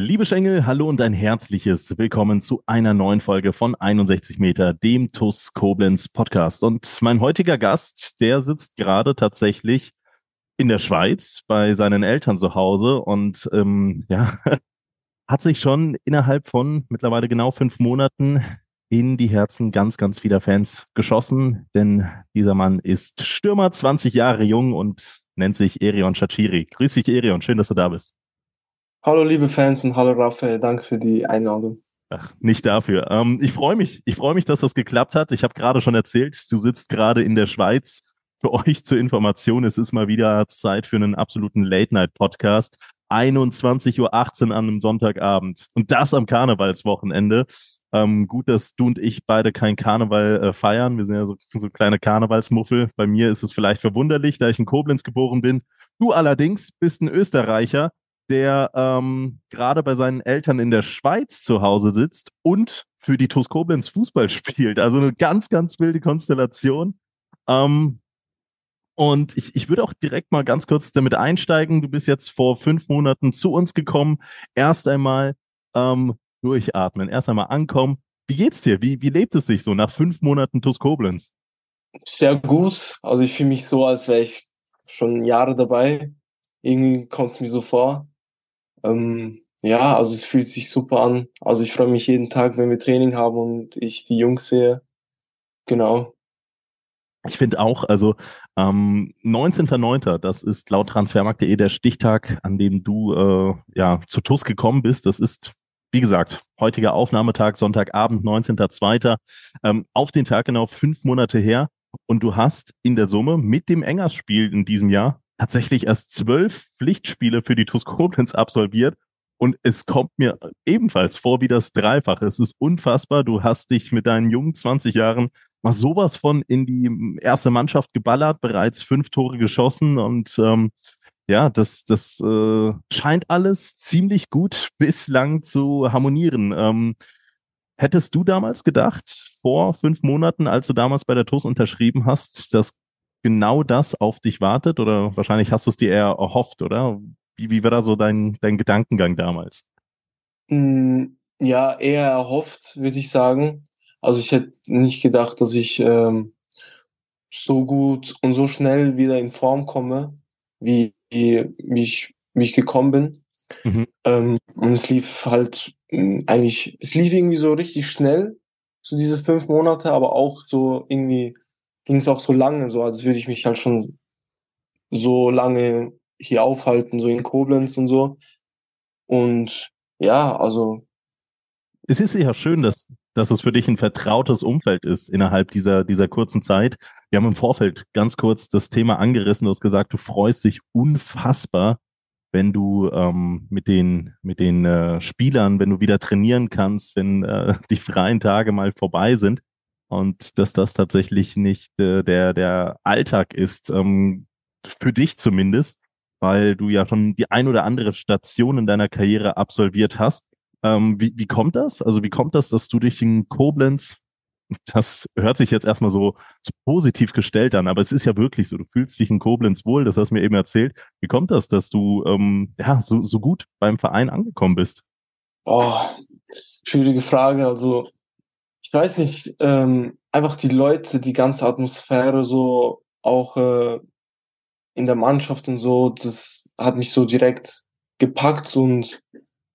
Liebe Schengel, hallo und ein herzliches Willkommen zu einer neuen Folge von 61 Meter, dem TUS Koblenz Podcast. Und mein heutiger Gast, der sitzt gerade tatsächlich in der Schweiz bei seinen Eltern zu Hause und ähm, ja, hat sich schon innerhalb von mittlerweile genau fünf Monaten in die Herzen ganz, ganz vieler Fans geschossen, denn dieser Mann ist Stürmer, 20 Jahre jung und nennt sich Erion Shachiri. Grüß dich, Erion, schön, dass du da bist. Hallo liebe Fans und hallo Raphael, danke für die Einladung. Ach, nicht dafür. Ähm, ich freue mich. Ich freue mich, dass das geklappt hat. Ich habe gerade schon erzählt, du sitzt gerade in der Schweiz. Für euch zur Information, es ist mal wieder Zeit für einen absoluten Late-Night-Podcast. 21.18 Uhr an einem Sonntagabend. Und das am Karnevalswochenende. Ähm, gut, dass du und ich beide kein Karneval äh, feiern. Wir sind ja so, so kleine Karnevalsmuffel. Bei mir ist es vielleicht verwunderlich, da ich in Koblenz geboren bin. Du allerdings bist ein Österreicher der ähm, gerade bei seinen Eltern in der Schweiz zu Hause sitzt und für die TuS Koblenz Fußball spielt. Also eine ganz, ganz wilde Konstellation. Ähm, und ich, ich würde auch direkt mal ganz kurz damit einsteigen. Du bist jetzt vor fünf Monaten zu uns gekommen. Erst einmal ähm, durchatmen, erst einmal ankommen. Wie geht's dir? Wie, wie lebt es sich so nach fünf Monaten TuS Koblenz? Sehr gut. Also ich fühle mich so, als wäre ich schon Jahre dabei. Irgendwie kommt es mir so vor. Ähm, ja, also es fühlt sich super an. Also ich freue mich jeden Tag, wenn wir Training haben und ich die Jungs sehe. Genau. Ich finde auch, also ähm, 19.09., das ist laut transfermarkt.de der Stichtag, an dem du äh, ja zu TUS gekommen bist. Das ist, wie gesagt, heutiger Aufnahmetag, Sonntagabend, 19.02. Ähm, auf den Tag genau fünf Monate her. Und du hast in der Summe mit dem Engers-Spiel in diesem Jahr tatsächlich erst zwölf Pflichtspiele für die TuS Koblenz absolviert. Und es kommt mir ebenfalls vor wie das Dreifache. Es ist unfassbar. Du hast dich mit deinen jungen 20 Jahren mal sowas von in die erste Mannschaft geballert, bereits fünf Tore geschossen und ähm, ja, das, das äh, scheint alles ziemlich gut bislang zu harmonieren. Ähm, hättest du damals gedacht, vor fünf Monaten, als du damals bei der TUS unterschrieben hast, dass genau das auf dich wartet? Oder wahrscheinlich hast du es dir eher erhofft, oder? Wie, wie war da so dein, dein Gedankengang damals? Mm, ja, eher erhofft, würde ich sagen. Also ich hätte nicht gedacht, dass ich ähm, so gut und so schnell wieder in Form komme, wie, wie, ich, wie ich gekommen bin. Mhm. Ähm, und es lief halt mm, eigentlich, es lief irgendwie so richtig schnell, so diese fünf Monate, aber auch so irgendwie ging es auch so lange, so als würde ich mich halt schon so lange hier aufhalten, so in Koblenz und so. Und ja, also. Es ist ja schön, dass, dass es für dich ein vertrautes Umfeld ist innerhalb dieser, dieser kurzen Zeit. Wir haben im Vorfeld ganz kurz das Thema angerissen. Du hast gesagt, du freust dich unfassbar, wenn du ähm, mit den, mit den äh, Spielern, wenn du wieder trainieren kannst, wenn äh, die freien Tage mal vorbei sind und dass das tatsächlich nicht äh, der, der Alltag ist, ähm, für dich zumindest, weil du ja schon die ein oder andere Station in deiner Karriere absolviert hast. Ähm, wie, wie kommt das? Also wie kommt das, dass du dich in Koblenz, das hört sich jetzt erstmal so, so positiv gestellt an, aber es ist ja wirklich so, du fühlst dich in Koblenz wohl, das hast du mir eben erzählt. Wie kommt das, dass du ähm, ja, so, so gut beim Verein angekommen bist? Oh, schwierige Frage. Also ich weiß nicht, ähm, einfach die Leute, die ganze Atmosphäre so auch äh, in der Mannschaft und so, das hat mich so direkt gepackt und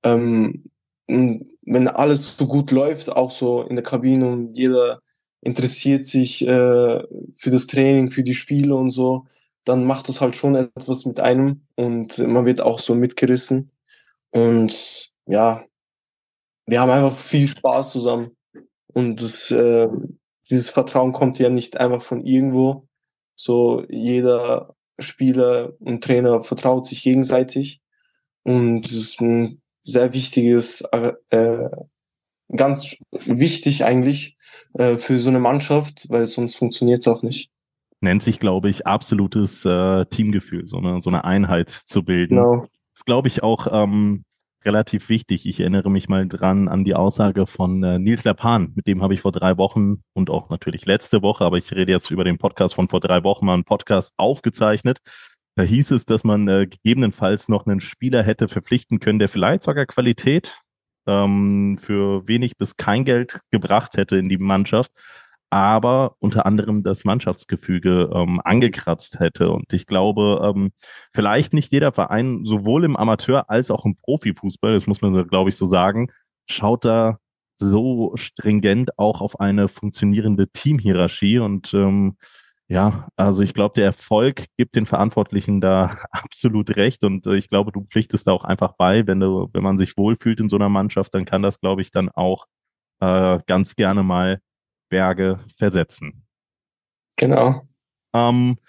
ähm, wenn alles so gut läuft, auch so in der Kabine und jeder interessiert sich äh, für das Training, für die Spiele und so, dann macht das halt schon etwas mit einem und man wird auch so mitgerissen. Und ja, wir haben einfach viel Spaß zusammen. Und das, äh, dieses Vertrauen kommt ja nicht einfach von irgendwo. So jeder Spieler und Trainer vertraut sich gegenseitig. Und das ist ein sehr wichtiges, äh, ganz wichtig eigentlich äh, für so eine Mannschaft, weil sonst funktioniert es auch nicht. Nennt sich, glaube ich, absolutes äh, Teamgefühl, so eine, so eine Einheit zu bilden. Genau. ist, glaube ich, auch ähm, relativ wichtig. Ich erinnere mich mal dran an die Aussage von äh, Nils Lerpan. Mit dem habe ich vor drei Wochen und auch natürlich letzte Woche, aber ich rede jetzt über den Podcast von vor drei Wochen mal einen Podcast aufgezeichnet. Da hieß es, dass man äh, gegebenenfalls noch einen Spieler hätte verpflichten können, der vielleicht sogar Qualität ähm, für wenig bis kein Geld gebracht hätte in die Mannschaft, aber unter anderem das Mannschaftsgefüge ähm, angekratzt hätte. Und ich glaube, ähm, vielleicht nicht jeder Verein, sowohl im Amateur als auch im Profifußball, das muss man, glaube ich, so sagen, schaut da so stringent auch auf eine funktionierende Teamhierarchie. Und ähm, ja, also ich glaube, der Erfolg gibt den Verantwortlichen da absolut recht. Und äh, ich glaube, du pflichtest da auch einfach bei, wenn du, wenn man sich wohlfühlt in so einer Mannschaft, dann kann das, glaube ich, dann auch äh, ganz gerne mal Berge versetzen. Genau. Ähm,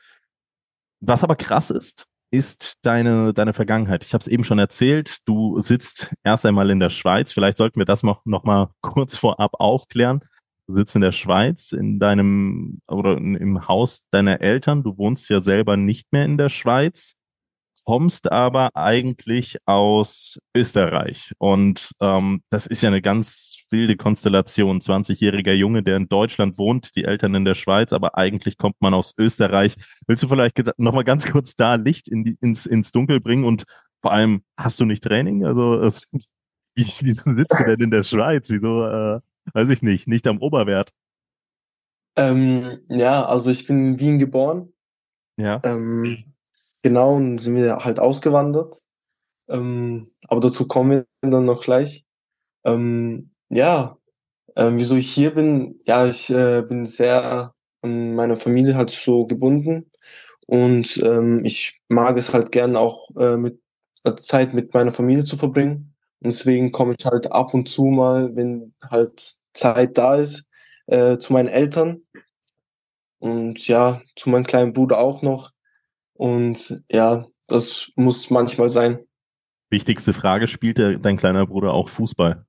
was aber krass ist, ist deine, deine Vergangenheit. Ich habe es eben schon erzählt, du sitzt erst einmal in der Schweiz. Vielleicht sollten wir das noch, noch mal kurz vorab aufklären. Du sitzt in der Schweiz, in deinem oder im Haus deiner Eltern. Du wohnst ja selber nicht mehr in der Schweiz kommst aber eigentlich aus Österreich. Und ähm, das ist ja eine ganz wilde Konstellation. 20-jähriger Junge, der in Deutschland wohnt, die Eltern in der Schweiz, aber eigentlich kommt man aus Österreich. Willst du vielleicht nochmal ganz kurz da Licht in die, ins, ins Dunkel bringen? Und vor allem, hast du nicht Training? Also, es, wie, wieso sitzt du denn in der Schweiz? Wieso, äh, weiß ich nicht, nicht am Oberwert? Ähm, ja, also ich bin in Wien geboren. Ja. Ähm, Genau, und sind wir halt ausgewandert. Ähm, aber dazu kommen wir dann noch gleich. Ähm, ja, ähm, wieso ich hier bin, ja, ich äh, bin sehr an meine Familie halt so gebunden und ähm, ich mag es halt gern auch äh, mit äh, Zeit mit meiner Familie zu verbringen. Und deswegen komme ich halt ab und zu mal, wenn halt Zeit da ist, äh, zu meinen Eltern und ja, zu meinem kleinen Bruder auch noch. Und ja, das muss manchmal sein. Wichtigste Frage, spielt der, dein kleiner Bruder auch Fußball?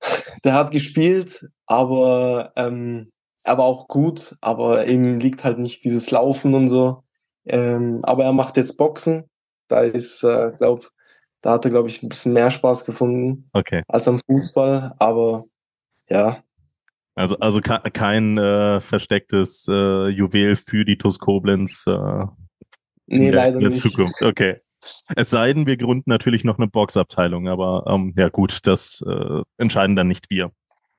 Der hat gespielt, aber, ähm, aber auch gut, aber ihm liegt halt nicht dieses Laufen und so. Ähm, aber er macht jetzt Boxen. Da ist, äh, glaub, da hat er, glaube ich, ein bisschen mehr Spaß gefunden okay. als am Fußball. Aber ja, also, also kein äh, verstecktes äh, Juwel für die TUS Koblenz äh, nee, in der, leider in der nicht. Zukunft. Okay. Es sei denn, wir gründen natürlich noch eine Boxabteilung, aber ähm, ja gut, das äh, entscheiden dann nicht wir.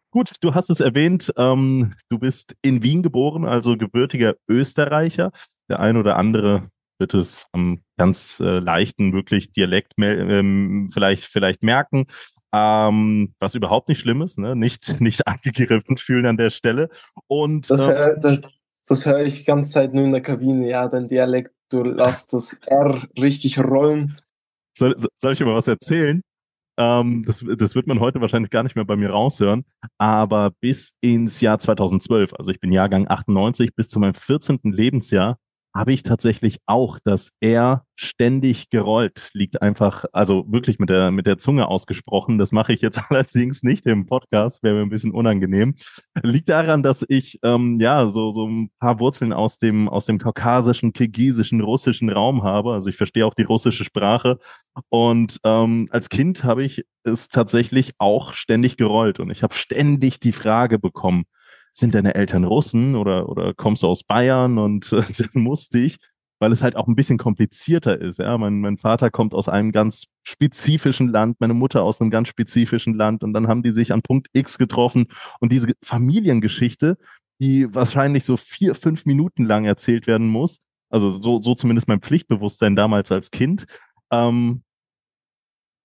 Gut, du hast es erwähnt, ähm, du bist in Wien geboren, also gebürtiger Österreicher. Der ein oder andere wird es am ganz äh, leichten, wirklich Dialekt ähm, vielleicht, vielleicht merken ähm, was überhaupt nicht schlimm ist, ne? nicht, nicht angegriffen fühlen an der Stelle. Und Das, hör- das, das höre ich die ganze Zeit nur in der Kabine. Ja, dein Dialekt, du lässt das R richtig rollen. soll, soll ich dir mal was erzählen? Ähm, das, das wird man heute wahrscheinlich gar nicht mehr bei mir raushören, aber bis ins Jahr 2012, also ich bin Jahrgang 98, bis zu meinem 14. Lebensjahr, habe ich tatsächlich auch das R ständig gerollt. Liegt einfach, also wirklich mit der, mit der Zunge ausgesprochen. Das mache ich jetzt allerdings nicht im Podcast, wäre mir ein bisschen unangenehm. Liegt daran, dass ich ähm, ja so, so ein paar Wurzeln aus dem, aus dem kaukasischen, kirgisischen, russischen Raum habe. Also ich verstehe auch die russische Sprache. Und ähm, als Kind habe ich es tatsächlich auch ständig gerollt. Und ich habe ständig die Frage bekommen, sind deine Eltern Russen oder, oder kommst du aus Bayern? Und äh, dann musste ich, weil es halt auch ein bisschen komplizierter ist. Ja, mein, mein Vater kommt aus einem ganz spezifischen Land, meine Mutter aus einem ganz spezifischen Land und dann haben die sich an Punkt X getroffen und diese Familiengeschichte, die wahrscheinlich so vier, fünf Minuten lang erzählt werden muss, also so, so zumindest mein Pflichtbewusstsein damals als Kind, ähm,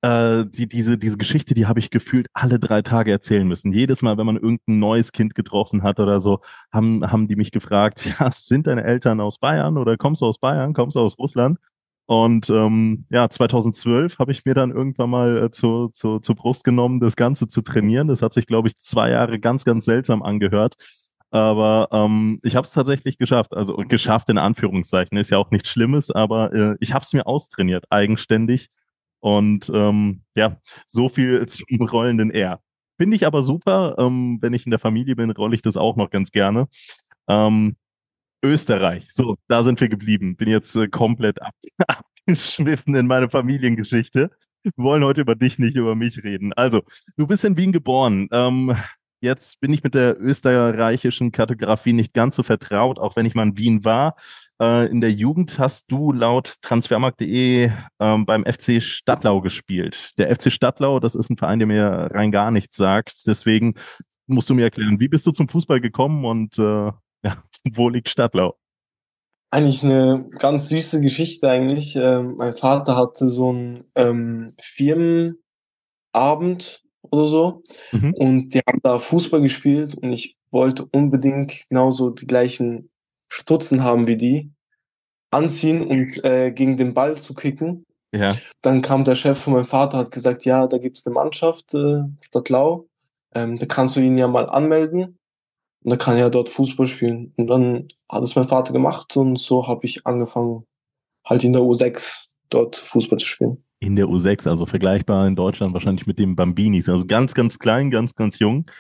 äh, die, diese, diese Geschichte, die habe ich gefühlt alle drei Tage erzählen müssen. Jedes Mal, wenn man irgendein neues Kind getroffen hat oder so, haben, haben die mich gefragt, ja, sind deine Eltern aus Bayern oder kommst du aus Bayern, kommst du aus Russland? Und ähm, ja, 2012 habe ich mir dann irgendwann mal äh, zu, zu, zur Brust genommen, das Ganze zu trainieren. Das hat sich, glaube ich, zwei Jahre ganz, ganz seltsam angehört. Aber ähm, ich habe es tatsächlich geschafft. Also geschafft in Anführungszeichen. Ist ja auch nichts Schlimmes, aber äh, ich habe es mir austrainiert, eigenständig. Und ähm, ja, so viel zum rollenden R. Finde ich aber super. Ähm, wenn ich in der Familie bin, rolle ich das auch noch ganz gerne. Ähm, Österreich. So, da sind wir geblieben. Bin jetzt äh, komplett ab abgeschwiffen in meine Familiengeschichte. Wir wollen heute über dich, nicht über mich reden. Also, du bist in Wien geboren. Ähm, jetzt bin ich mit der österreichischen Kartografie nicht ganz so vertraut, auch wenn ich mal in Wien war. Äh, in der Jugend hast du laut transfermarkt.de ähm, beim FC Stadtlau gespielt. Der FC Stadtlau, das ist ein Verein, der mir rein gar nichts sagt. Deswegen musst du mir erklären, wie bist du zum Fußball gekommen und äh, ja, wo liegt Stadtlau? Eigentlich eine ganz süße Geschichte eigentlich. Ähm, mein Vater hatte so einen ähm, Firmenabend oder so mhm. und die haben da Fußball gespielt und ich wollte unbedingt genauso die gleichen Stutzen haben wie die, anziehen und äh, gegen den Ball zu kicken. Ja. Dann kam der Chef von meinem Vater, hat gesagt, ja, da gibt es eine Mannschaft, äh, Stadtlau, ähm, da kannst du ihn ja mal anmelden. Und dann kann er dort Fußball spielen. Und dann hat es mein Vater gemacht und so habe ich angefangen, halt in der U6 dort Fußball zu spielen. In der U6, also vergleichbar in Deutschland wahrscheinlich mit dem Bambinis. Also ganz, ganz klein, ganz, ganz jung.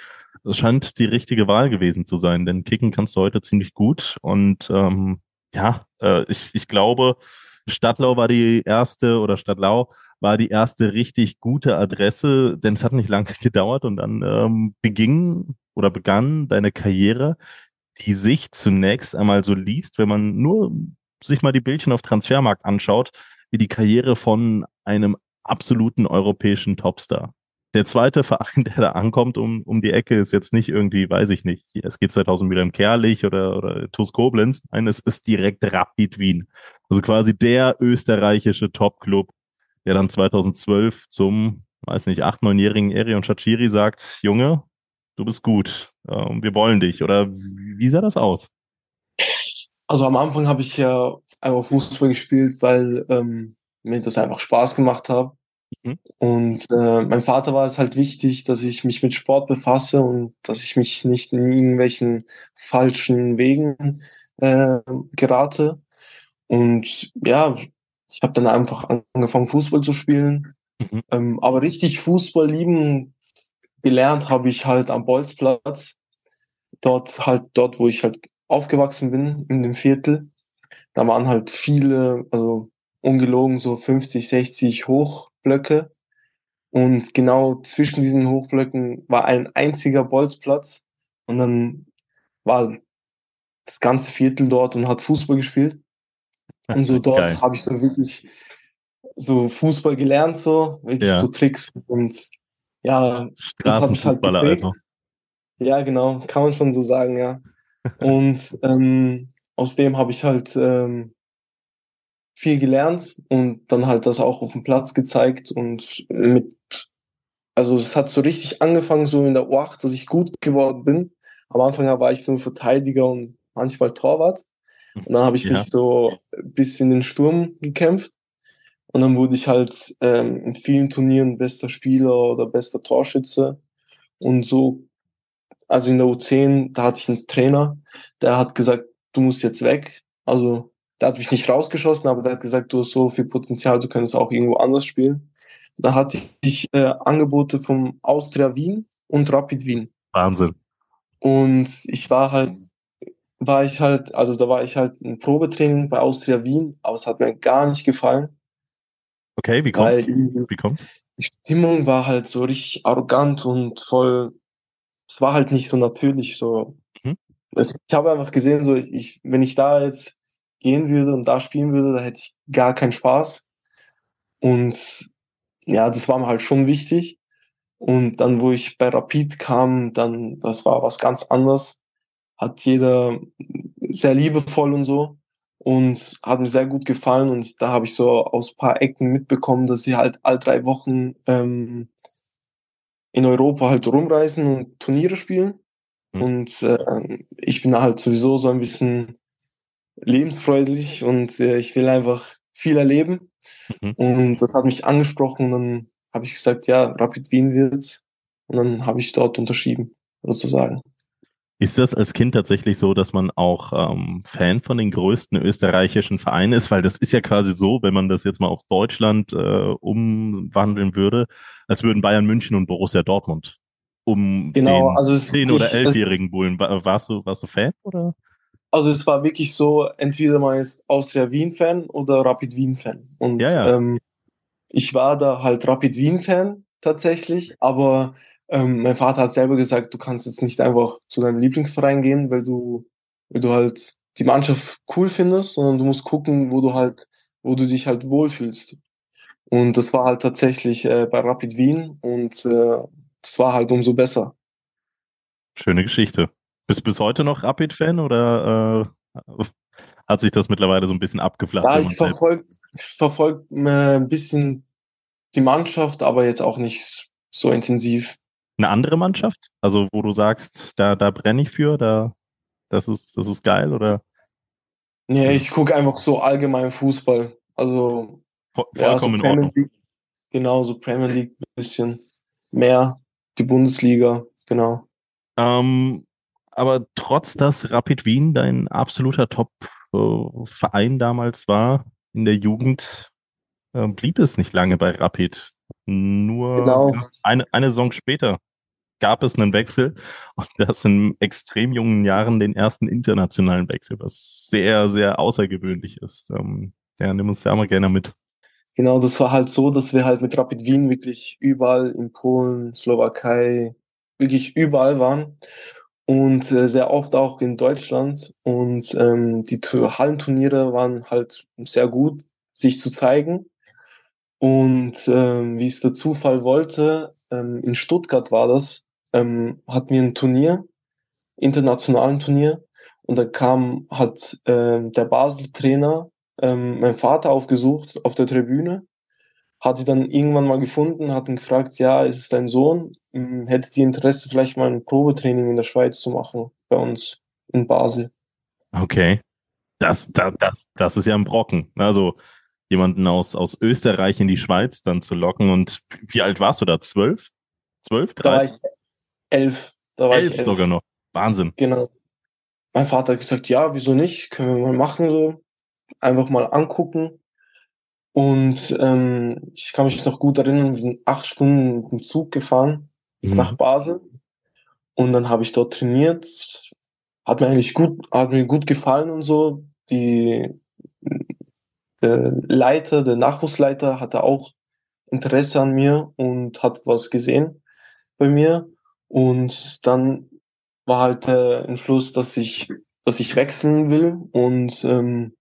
Das scheint die richtige Wahl gewesen zu sein, denn kicken kannst du heute ziemlich gut. Und ähm, ja, äh, ich, ich glaube, Stadtlau war die erste oder Stadtlau war die erste richtig gute Adresse, denn es hat nicht lange gedauert und dann ähm, beging oder begann deine Karriere, die sich zunächst einmal so liest, wenn man nur sich mal die Bildchen auf Transfermarkt anschaut, wie die Karriere von einem absoluten europäischen Topstar. Der zweite Verein, der da ankommt um, um die Ecke, ist jetzt nicht irgendwie, weiß ich nicht, es geht 2000 wieder in Kerlich oder, oder TuS Koblenz. Nein, es ist direkt Rapid Wien. Also quasi der österreichische Top-Club, der dann 2012 zum, weiß nicht, acht, neunjährigen Erion Chachiri sagt, Junge, du bist gut, ähm, wir wollen dich. Oder wie sah das aus? Also am Anfang habe ich ja einfach Fußball gespielt, weil ähm, mir das einfach Spaß gemacht hat. Mhm. Und äh, mein Vater war es halt wichtig, dass ich mich mit Sport befasse und dass ich mich nicht in irgendwelchen falschen Wegen äh, gerate. Und ja, ich habe dann einfach angefangen, Fußball zu spielen. Mhm. Ähm, aber richtig Fußball lieben gelernt habe ich halt am Bolzplatz. Dort halt, dort, wo ich halt aufgewachsen bin, in dem Viertel. Da waren halt viele, also ungelogen so 50, 60 Hochblöcke. Und genau zwischen diesen Hochblöcken war ein einziger Bolzplatz. Und dann war das ganze Viertel dort und hat Fußball gespielt. Und so dort habe ich so wirklich so Fußball gelernt, so wirklich ja. so Tricks und ja, Straßenfußballer halt also. Ja, genau, kann man schon so sagen, ja. und ähm, aus dem habe ich halt ähm, viel gelernt und dann halt das auch auf dem Platz gezeigt und mit, also es hat so richtig angefangen, so in der U8, dass ich gut geworden bin. Am Anfang war ich nur Verteidiger und manchmal Torwart. Und dann habe ich ja. mich so ein bisschen in den Sturm gekämpft. Und dann wurde ich halt ähm, in vielen Turnieren bester Spieler oder bester Torschütze. Und so, also in der U10, da hatte ich einen Trainer, der hat gesagt, du musst jetzt weg. Also der hat mich nicht rausgeschossen, aber der hat gesagt, du hast so viel Potenzial, du könntest auch irgendwo anders spielen. Da hatte ich äh, Angebote vom Austria Wien und Rapid Wien. Wahnsinn. Und ich war halt, war ich halt, also da war ich halt ein Probetraining bei Austria Wien, aber es hat mir gar nicht gefallen. Okay, wie kommt's? wie kommt's? Die Stimmung war halt so richtig arrogant und voll, es war halt nicht so natürlich so. Ich habe einfach gesehen, so ich, ich, wenn ich da jetzt gehen würde und da spielen würde, da hätte ich gar keinen Spaß. Und ja, das war mir halt schon wichtig. Und dann, wo ich bei Rapid kam, dann, das war was ganz anderes. Hat jeder sehr liebevoll und so und hat mir sehr gut gefallen und da habe ich so aus paar Ecken mitbekommen, dass sie halt all drei Wochen ähm, in Europa halt rumreisen und Turniere spielen. Mhm. Und äh, ich bin halt sowieso so ein bisschen lebensfreudig und äh, ich will einfach viel erleben. Mhm. Und das hat mich angesprochen und dann habe ich gesagt, ja, Rapid Wien wird. Und dann habe ich dort unterschrieben, sozusagen. Ist das als Kind tatsächlich so, dass man auch ähm, Fan von den größten österreichischen Vereinen ist? Weil das ist ja quasi so, wenn man das jetzt mal auf Deutschland äh, umwandeln würde, als würden Bayern München und Borussia Dortmund um Genau, den also es ist 10- oder wirklich- 11-jährigen Bullen. Wa- Warst du, warst du Fan? Oder? Also es war wirklich so, entweder man ist Austria Wien-Fan oder Rapid Wien-Fan. Und Ja, ja. Ähm, ich war da halt Rapid Wien-Fan tatsächlich, aber ähm, mein Vater hat selber gesagt, du kannst jetzt nicht einfach zu deinem Lieblingsverein gehen, weil du, weil du halt die Mannschaft cool findest, sondern du musst gucken, wo du halt, wo du dich halt wohlfühlst. Und das war halt tatsächlich äh, bei Rapid Wien und äh, das war halt umso besser. Schöne Geschichte. Bist du bis heute noch Rapid-Fan oder äh, hat sich das mittlerweile so ein bisschen abgeflacht? Ja, ich verfolge verfolg, äh, ein bisschen die Mannschaft, aber jetzt auch nicht so intensiv. Eine andere Mannschaft? Also, wo du sagst, da, da brenne ich für, da, das ist, das ist geil oder Nee, ich gucke einfach so allgemein Fußball. Also vo- ja, so vollkommen in Ordnung? League, genau, so Premier League ein bisschen mehr, die Bundesliga, genau. Ähm, aber trotz dass Rapid Wien dein absoluter Top-Verein damals war in der Jugend, äh, blieb es nicht lange bei Rapid. Nur Genau. eine, eine Saison später gab es einen Wechsel und das in extrem jungen Jahren den ersten internationalen Wechsel, was sehr, sehr außergewöhnlich ist. Ähm, ja, nimm uns da mal gerne mit. Genau, das war halt so, dass wir halt mit Rapid Wien wirklich überall in Polen, Slowakei, wirklich überall waren und äh, sehr oft auch in Deutschland. Und ähm, die Tu- Hallenturniere waren halt sehr gut, sich zu zeigen. Und ähm, wie es der Zufall wollte, ähm, in Stuttgart war das, ähm, hatten wir ein Turnier, internationalen Turnier. Und da kam halt ähm, der Basel-Trainer ähm, mein Vater aufgesucht auf der Tribüne, hat sie dann irgendwann mal gefunden, hat ihn gefragt, ja, ist es dein Sohn? Hm, Hättest du Interesse, vielleicht mal ein Probetraining in der Schweiz zu machen, bei uns in Basel? Okay. Das, das, das, das ist ja ein Brocken. Also jemanden aus, aus Österreich in die Schweiz dann zu locken. Und wie alt warst du da? Zwölf? Zwölf? Da war Dreizehn? ich elf. Da war Elf ich elf. sogar noch. Wahnsinn. Genau. Mein Vater hat gesagt, ja, wieso nicht? Können wir mal machen so. Einfach mal angucken. Und ähm, ich kann mich noch gut erinnern, wir sind acht Stunden mit dem Zug gefahren nach Basel. Und dann habe ich dort trainiert. Hat mir eigentlich gut, hat mir gut gefallen und so. Die der Leiter, der Nachwuchsleiter hatte auch Interesse an mir und hat was gesehen bei mir. Und dann war halt der Entschluss, dass ich, dass ich wechseln will. Und ähm,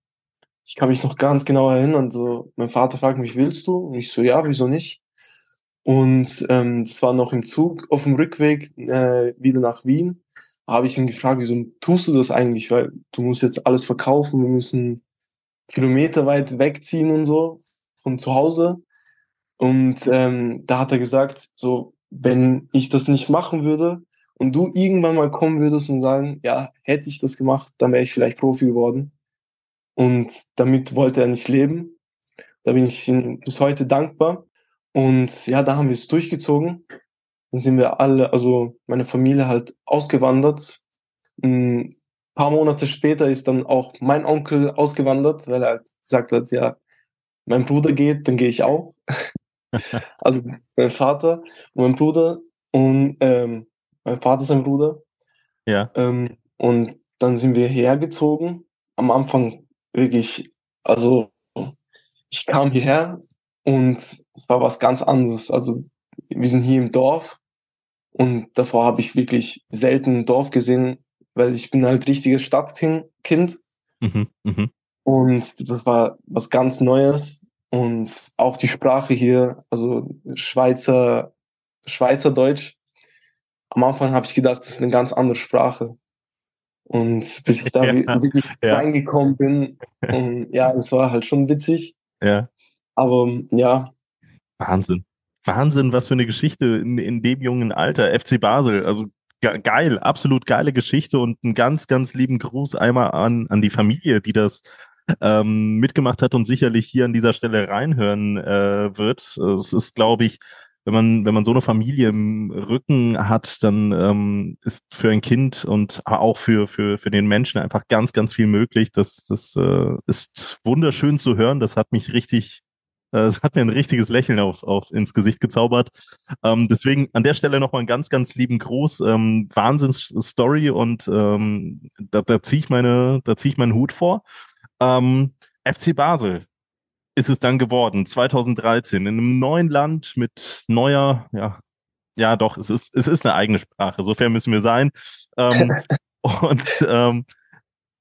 ich kann mich noch ganz genau erinnern. So, mein Vater fragt mich, willst du? Und ich so, ja, wieso nicht? Und ähm, das war noch im Zug auf dem Rückweg äh, wieder nach Wien. Habe ich ihn gefragt, wieso tust du das eigentlich? Weil du musst jetzt alles verkaufen, wir müssen Kilometer weit wegziehen und so von zu Hause. Und ähm, da hat er gesagt, so, wenn ich das nicht machen würde und du irgendwann mal kommen würdest und sagen, ja, hätte ich das gemacht, dann wäre ich vielleicht Profi geworden. Und damit wollte er nicht leben. Da bin ich ihm bis heute dankbar. Und ja, da haben wir es durchgezogen. Dann sind wir alle, also meine Familie halt ausgewandert. Ein paar Monate später ist dann auch mein Onkel ausgewandert, weil er gesagt hat, ja, mein Bruder geht, dann gehe ich auch. also mein Vater und mein Bruder und ähm, mein Vater sein Bruder. Ja. Ähm, und dann sind wir hergezogen. Am Anfang wirklich, also ich kam hierher und es war was ganz anderes. Also wir sind hier im Dorf und davor habe ich wirklich selten ein Dorf gesehen, weil ich bin halt richtiges Stadtkind Mhm, mhm. und das war was ganz Neues und auch die Sprache hier, also Schweizer, Schweizerdeutsch. Am Anfang habe ich gedacht, das ist eine ganz andere Sprache. Und bis ich da Ja, wirklich ja. reingekommen bin, und ja, das war halt schon witzig. Ja. Aber ja, Wahnsinn. Wahnsinn, was für eine Geschichte in, in dem jungen Alter. FC Basel, also ge geil, absolut geile Geschichte und einen ganz, ganz lieben Gruß einmal an, an die Familie, die das ähm, mitgemacht hat und sicherlich hier an dieser Stelle reinhören äh, wird. Es ist, glaube ich, wenn man, wenn man so eine Familie im Rücken hat, dann ähm, ist für ein Kind und auch für, für, für den Menschen einfach ganz, ganz viel möglich. Das, das äh, ist wunderschön zu hören. Das hat mich richtig, Äh, es hat mir ein richtiges Lächeln auf, auf ins Gesicht gezaubert. Ähm, deswegen an der Stelle nochmal einen ganz, ganz lieben Gruß. Ähm, Wahnsinns-Story und ähm, da, da ziehe ich meine, da ziehe ich meinen Hut vor. Ähm, FC Basel ist es dann geworden, 2013, in einem neuen Land mit neuer, ja, ja doch, es ist, es ist eine eigene Sprache, so fair müssen wir sein. Ähm, und ähm,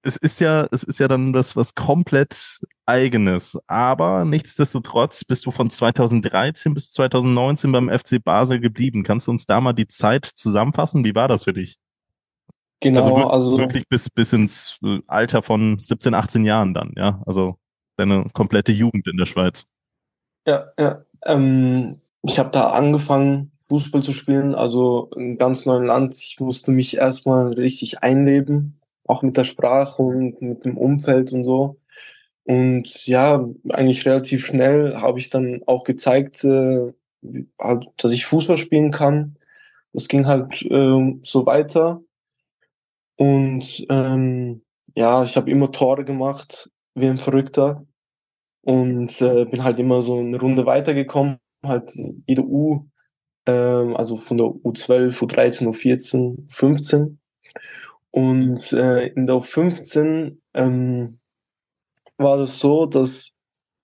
es ist ja, es ist ja dann das was komplett eigenes. Aber nichtsdestotrotz bist du von 2013 bis 2019 beim FC Basel geblieben. Kannst du uns da mal die Zeit zusammenfassen? Wie war das für dich? Genau, also, wir also wirklich bis, bis ins Alter von 17, 18 Jahren dann, ja. Also deine komplette Jugend in der Schweiz. ja, ja. Ähm, ich habe da angefangen, Fußball zu spielen, also in einem ganz neuen Land. Ich musste mich erstmal richtig einleben, auch mit der Sprache und mit dem Umfeld und so. Und ja, eigentlich relativ schnell habe ich dann auch gezeigt, äh, halt, dass ich Fußball spielen kann. Das ging halt äh, so weiter. Und ähm, ja, ich habe immer Tore gemacht, wie ein Verrückter. Und äh, bin halt immer so eine Runde weitergekommen, halt jede U, ähm, also von der U12, U13, U14, 15. Und äh, in der U15 ähm, war das so, dass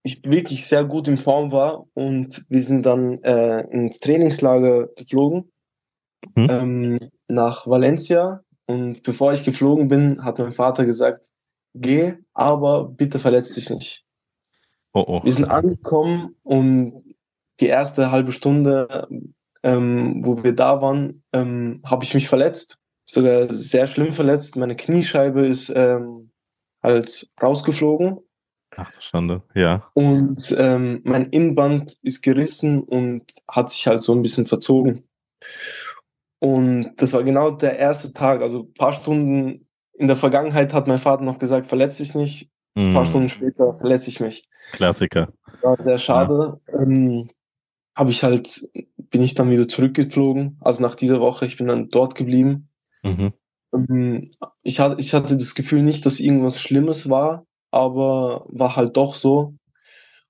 ich wirklich sehr gut in Form war und wir sind dann äh, ins Trainingslager geflogen Mhm. ähm, nach Valencia und bevor ich geflogen bin, hat mein Vater gesagt, geh, aber bitte verletz dich nicht. Oh, oh. Wir sind angekommen und die erste halbe Stunde, ähm, wo wir da waren, ähm, habe ich mich verletzt, sogar sehr schlimm verletzt. Meine Kniescheibe ist ähm, halt rausgeflogen Ach, Schande. Ja. und ähm, mein Innenband ist gerissen und hat sich halt so ein bisschen verzogen. Und das war genau der erste Tag, also ein paar Stunden in der Vergangenheit hat mein Vater noch gesagt, verletz dich nicht. Ein paar Mm, Stunden später verletze ich mich. Klassiker. War sehr schade. Ähm, habe ich halt, bin ich dann wieder zurückgeflogen. Also nach dieser Woche, ich bin dann dort geblieben. Mhm. Ähm, ich, hatte, ich hatte das Gefühl nicht, dass irgendwas Schlimmes war, aber war halt doch so.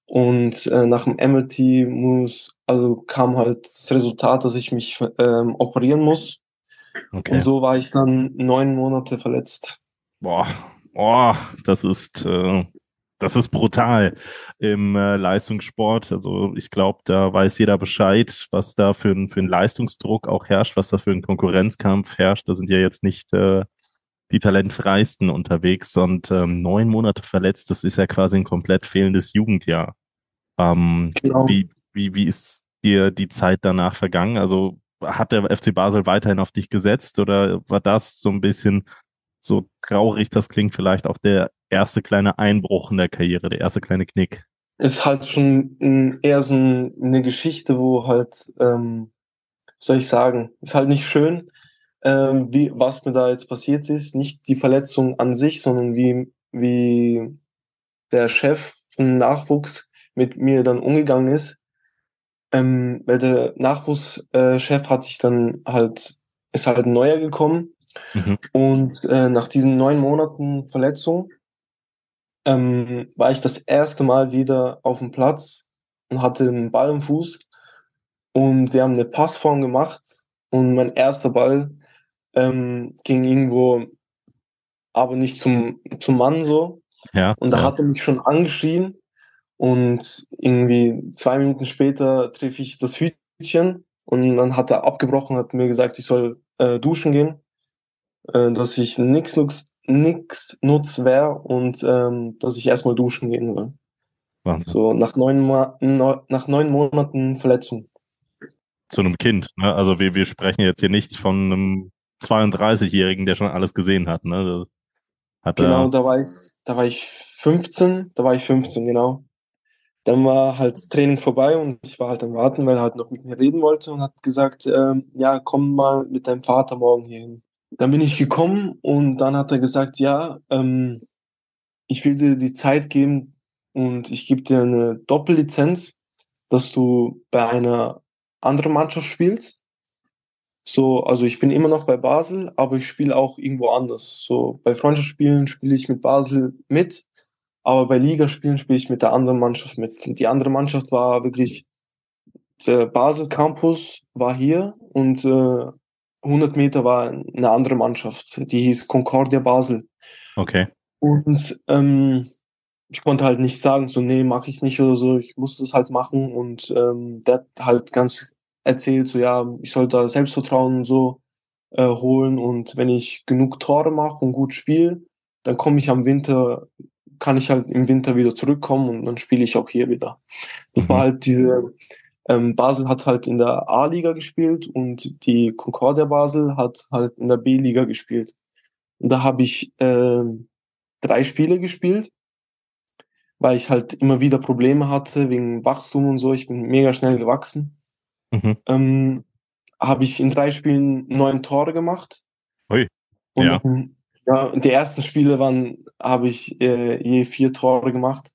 Und äh, nach dem MRT muss, also kam halt das Resultat, dass ich mich ähm, operieren muss. Okay. Und so war ich dann neun Monate verletzt. Boah, boah, das ist, äh, das ist brutal im äh, Leistungssport. Also ich glaube, da weiß jeder Bescheid, was da für ein, für ein Leistungsdruck auch herrscht, was da für ein Konkurrenzkampf herrscht. Da sind ja jetzt nicht äh, die talentfreisten unterwegs und ähm, neun Monate verletzt, das ist ja quasi ein komplett fehlendes Jugendjahr. Ähm, Genau. wie, wie, wie ist dir die Zeit danach vergangen? Also hat der FC Basel weiterhin auf dich gesetzt oder war das so ein bisschen so traurig, das klingt vielleicht auch der erste kleine Einbruch in der Karriere, der erste kleine Knick? ist halt schon eher so ein, eine Geschichte, wo halt, ähm, soll ich sagen, ist halt nicht schön, ähm, wie, was mir da jetzt passiert ist. Nicht die Verletzung an sich, sondern wie, wie der Chef vom Nachwuchs mit mir dann umgegangen ist. Ähm, weil der Nachwuchschef äh, hat sich dann halt, ist halt neuer gekommen Mhm. und äh, nach diesen neun Monaten Verletzung ähm, war ich das erste Mal wieder auf dem Platz und hatte einen Ball im Fuß. Und wir haben eine Passform gemacht und mein erster Ball ähm, ging irgendwo, aber nicht zum, zum Mann so. Ja, Und da ja. hat er mich schon angeschrien und irgendwie zwei Minuten später treffe ich das Hütchen und dann hat er abgebrochen, hat mir gesagt, ich soll äh, duschen gehen, äh, dass ich nix nutz, nix nutz wäre und ähm, dass ich erstmal duschen gehen will. Wahnsinn. So nach neun, Mo neu- nach neun Monaten Verletzung. Zu einem Kind. Ne? Also wir, wir sprechen jetzt hier nicht von einem 32-Jährigen, der schon alles gesehen hat. Ne? Hat Genau, da war ich, da war ich 15, da war ich 15, genau. Dann war halt das Training vorbei und ich war halt am Warten, weil er halt noch mit mir reden wollte und hat gesagt, ähm, ja, komm mal mit deinem Vater morgen hier hin. Dann bin ich gekommen und dann hat er gesagt, ja, ähm, ich will dir die Zeit geben und ich gebe dir eine Doppellizenz, dass du bei einer anderen Mannschaft spielst. So, also ich bin immer noch bei Basel, aber ich spiele auch irgendwo anders. So bei Freundschaftsspielen spiele ich mit Basel mit, aber bei Ligaspielen spiele ich mit der anderen Mannschaft mit. Die andere Mannschaft war wirklich, der Basel Campus war hier und äh, 100 Meter war eine andere Mannschaft, die hieß Concordia Basel. Okay. Und ähm, ich konnte halt nicht sagen, so, nee, mache ich nicht oder so, ich musste es halt machen und ähm, der hat halt ganz erzählt, so, ja, ich soll da Selbstvertrauen und so äh, holen und wenn ich genug Tore mache und gut spiele, dann komme ich am Winter, kann ich halt im Winter wieder zurückkommen und dann spiele ich auch hier wieder. Das Mhm. war halt diese, ähm, Basel hat halt in der A-Liga gespielt und die Concordia Basel hat halt in der B-Liga gespielt. Und da habe ich ähm, drei Spiele gespielt, weil ich halt immer wieder Probleme hatte wegen Wachstum und so. Ich bin mega schnell gewachsen. Mhm. Ähm, habe ich in drei Spielen neun Tore gemacht. Ui. Und Ja. ja, die ersten Spiele waren, habe ich äh, je vier Tore gemacht.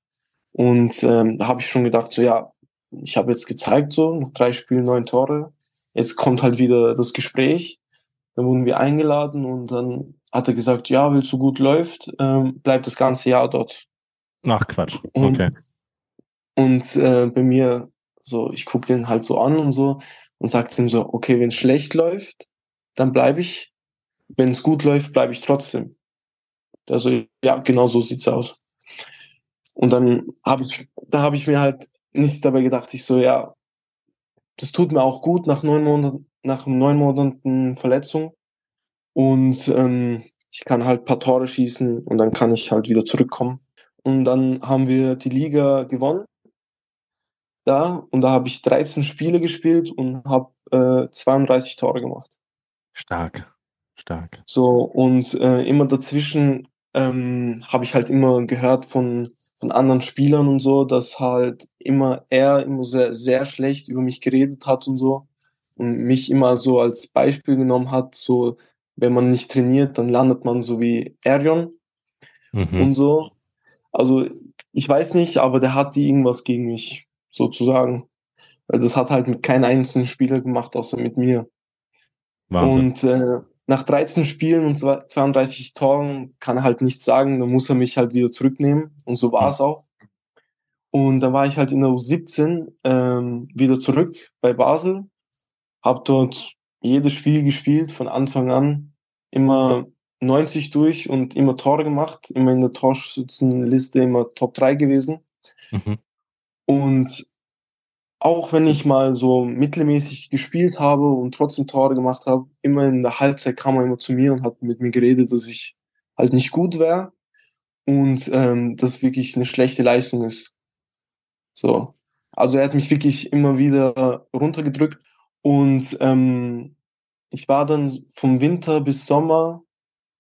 Und ähm, da habe ich schon gedacht, so ja, ich habe jetzt gezeigt, so nach drei Spielen neun Tore. Jetzt kommt halt wieder das Gespräch. Dann wurden wir eingeladen und dann hat er gesagt, ja, weil es so gut läuft, ähm, bleibt das ganze Jahr dort. Ach Quatsch. Und, Okay. und äh, bei mir, so, ich gucke den halt so an und so und sag ihm so, okay, wenn es schlecht läuft, dann bleibe ich. Wenn es gut läuft, bleibe ich trotzdem. Also ja, genau so sieht's aus. Und dann habe ich, da habe ich mir halt nichts dabei gedacht. Ich so, ja, das tut mir auch gut nach neun Monaten, nach neun Monaten Verletzung. Und ähm, ich kann halt paar Tore schießen und dann kann ich halt wieder zurückkommen. Und dann haben wir die Liga gewonnen. Da, und da habe ich 13 Spiele gespielt und habe äh, 32 Tore gemacht. Stark. Stark. So, und äh, immer dazwischen ähm, habe ich halt immer gehört von, von anderen Spielern und so, dass halt immer er immer sehr, sehr schlecht über mich geredet hat und so. Und mich immer so als Beispiel genommen hat, so, wenn man nicht trainiert, dann landet man so wie Erion Mhm. und so. Also, ich weiß nicht, aber der hatte irgendwas gegen mich, sozusagen. Weil das hat halt mit keinem einzelnen Spieler gemacht, außer mit mir. Wahnsinn. Und äh, nach 13 Spielen und zwei- 32 Toren kann er halt nichts sagen, dann muss er mich halt wieder zurücknehmen. Und so war es auch. Und dann war ich halt in der U17 ähm, wieder zurück bei Basel, habe dort jedes Spiel gespielt von Anfang an, immer 90 durch und immer Tore gemacht, immer in der Torschützenliste immer Top 3 gewesen. Mhm. Und auch wenn ich mal so mittelmäßig gespielt habe und trotzdem Tore gemacht habe, immer in der Halbzeit kam er immer zu mir und hat mit mir geredet, dass ich halt nicht gut wäre und ähm, das wirklich eine schlechte Leistung ist. So. Also er hat mich wirklich immer wieder runtergedrückt und ähm, ich war dann vom Winter bis Sommer,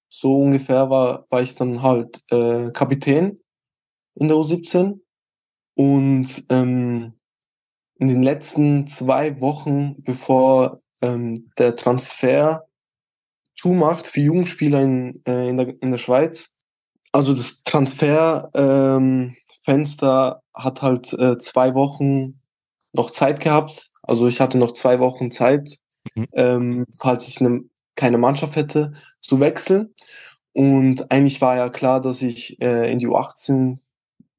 so ungefähr war, war ich dann halt äh, Kapitän in der U17 und ähm, in den letzten zwei Wochen, bevor ähm, der Transfer zumacht für Jugendspieler in, äh, in, der, in der Schweiz. Also das Transferfenster ähm, hat halt äh, zwei Wochen noch Zeit gehabt. Also ich hatte noch zwei Wochen Zeit, Mhm. ähm, falls ich ne, keine Mannschaft hätte, zu wechseln. Und eigentlich war ja klar, dass ich äh, in die U18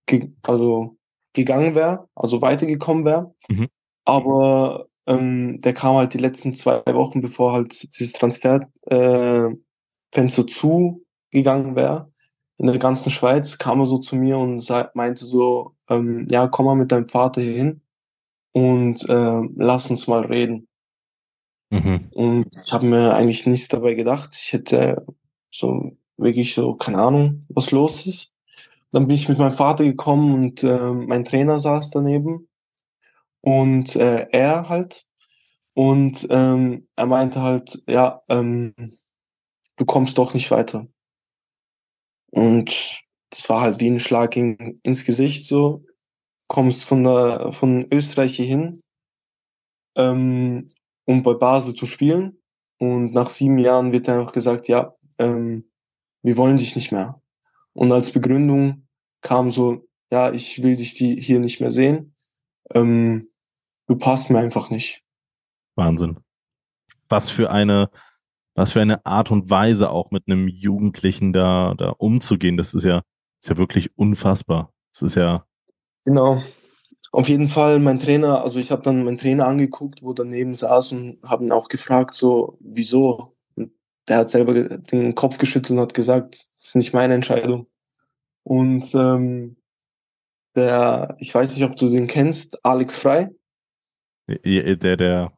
ge also gegangen wäre, also weitergekommen wäre. Mhm. Aber ähm, der kam halt die letzten zwei Wochen, bevor halt dieses Transferfenster äh, Fenster zugegangen wäre. In der ganzen Schweiz kam er so zu mir und meinte so, ähm, ja, komm mal mit deinem Vater hier hin und äh, lass uns mal reden. Mhm. Und ich habe mir eigentlich nichts dabei gedacht. Ich hätte so wirklich so, keine Ahnung, was los ist. Dann bin ich mit meinem Vater gekommen und äh, mein Trainer saß daneben und äh, er halt. Und ähm, er meinte halt, ja, ähm, du kommst doch nicht weiter. Und das war halt wie ein Schlag in, ins Gesicht, so. Kommst von der, von Österreich hier hin, ähm, um bei Basel zu spielen. Und nach sieben Jahren wird einfach gesagt, ja, ähm, wir wollen dich nicht mehr. Und als Begründung kam so, ja, ich will dich die hier nicht mehr sehen. Ähm, du passt mir einfach nicht. Wahnsinn. Was für eine, was für eine Art und Weise auch mit einem Jugendlichen da, da umzugehen. Das ist ja Ist ja wirklich unfassbar. Es ist ja. Genau. Auf jeden Fall, mein Trainer, also ich habe dann meinen Trainer angeguckt, wo daneben saß und habe ihn auch gefragt, so, wieso? Und der hat selber den Kopf geschüttelt und hat gesagt, das ist nicht meine Entscheidung. Und ähm, der, ich weiß nicht, ob du den kennst, Alex Frei. Der, der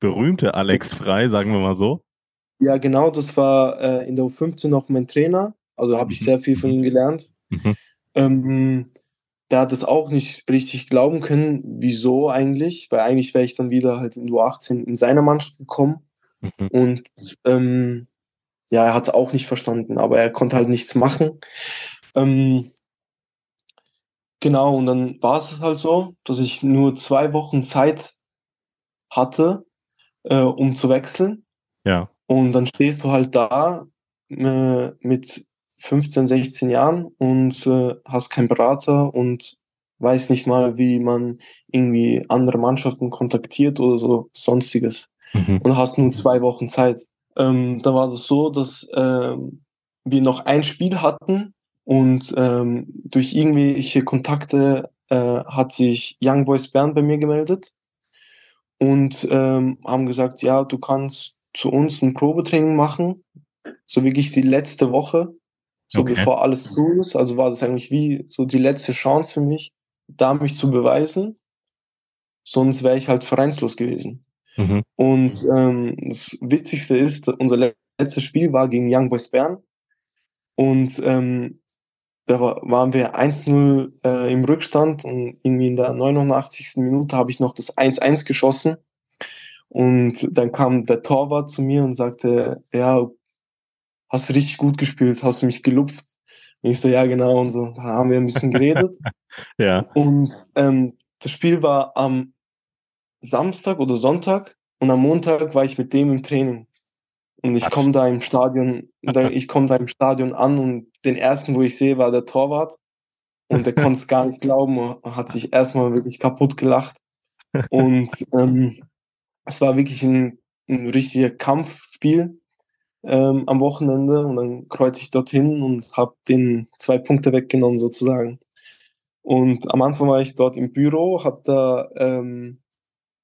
berühmte Alex Frei, sagen wir mal so. Ja, genau, das war äh, in der U15 noch mein Trainer. Also habe ich mhm. sehr viel von ihm gelernt. Mhm. Ähm, der hat es auch nicht richtig glauben können, wieso eigentlich, weil eigentlich wäre ich dann wieder halt in U18 in seiner Mannschaft gekommen. Mhm. Und ähm, ja, er hat es auch nicht verstanden, aber er konnte halt nichts machen. Ähm, genau, und dann war es halt so, dass ich nur zwei Wochen Zeit hatte, äh, um zu wechseln. Ja. Und dann stehst du halt da äh, mit 15, 16 Jahren und äh, hast keinen Berater und weiß nicht mal, wie man irgendwie andere Mannschaften kontaktiert oder so sonstiges. Mhm. Und hast nur zwei Wochen Zeit. Ähm, da war das so, dass ähm, wir noch ein Spiel hatten und ähm, durch irgendwelche Kontakte äh, hat sich Young Boys Bern bei mir gemeldet und ähm, haben gesagt, ja, du kannst zu uns ein Probetraining machen, so wirklich die letzte Woche so okay. bevor alles zu ist. Also war das eigentlich wie so die letzte Chance für mich, da mich zu beweisen. Sonst wäre ich halt vereinslos gewesen. Mhm. Und ähm, das Witzigste ist, unser letztes Spiel war gegen Young Boys Bern. Und ähm, da war, waren wir 1-0 äh, im Rückstand und irgendwie in der 89. Minute habe ich noch das 1-1 geschossen. Und dann kam der Torwart zu mir und sagte, ja, hast du richtig gut gespielt, hast du mich gelupft? Und ich so, ja, genau, und so. Da haben wir ein bisschen geredet. ja. Und ähm, das Spiel war am Samstag oder Sonntag und am Montag war ich mit dem im Training. Und ich komme da im Stadion, ich komme da im Stadion an und den ersten, wo ich sehe, war der Torwart. Und der konnte es gar nicht glauben und hat sich erstmal wirklich kaputt gelacht. Und ähm, es war wirklich ein, ein richtiger Kampfspiel ähm, am Wochenende und dann kreuze ich dorthin und habe den zwei Punkte weggenommen sozusagen. Und am Anfang war ich dort im Büro, habe da ähm,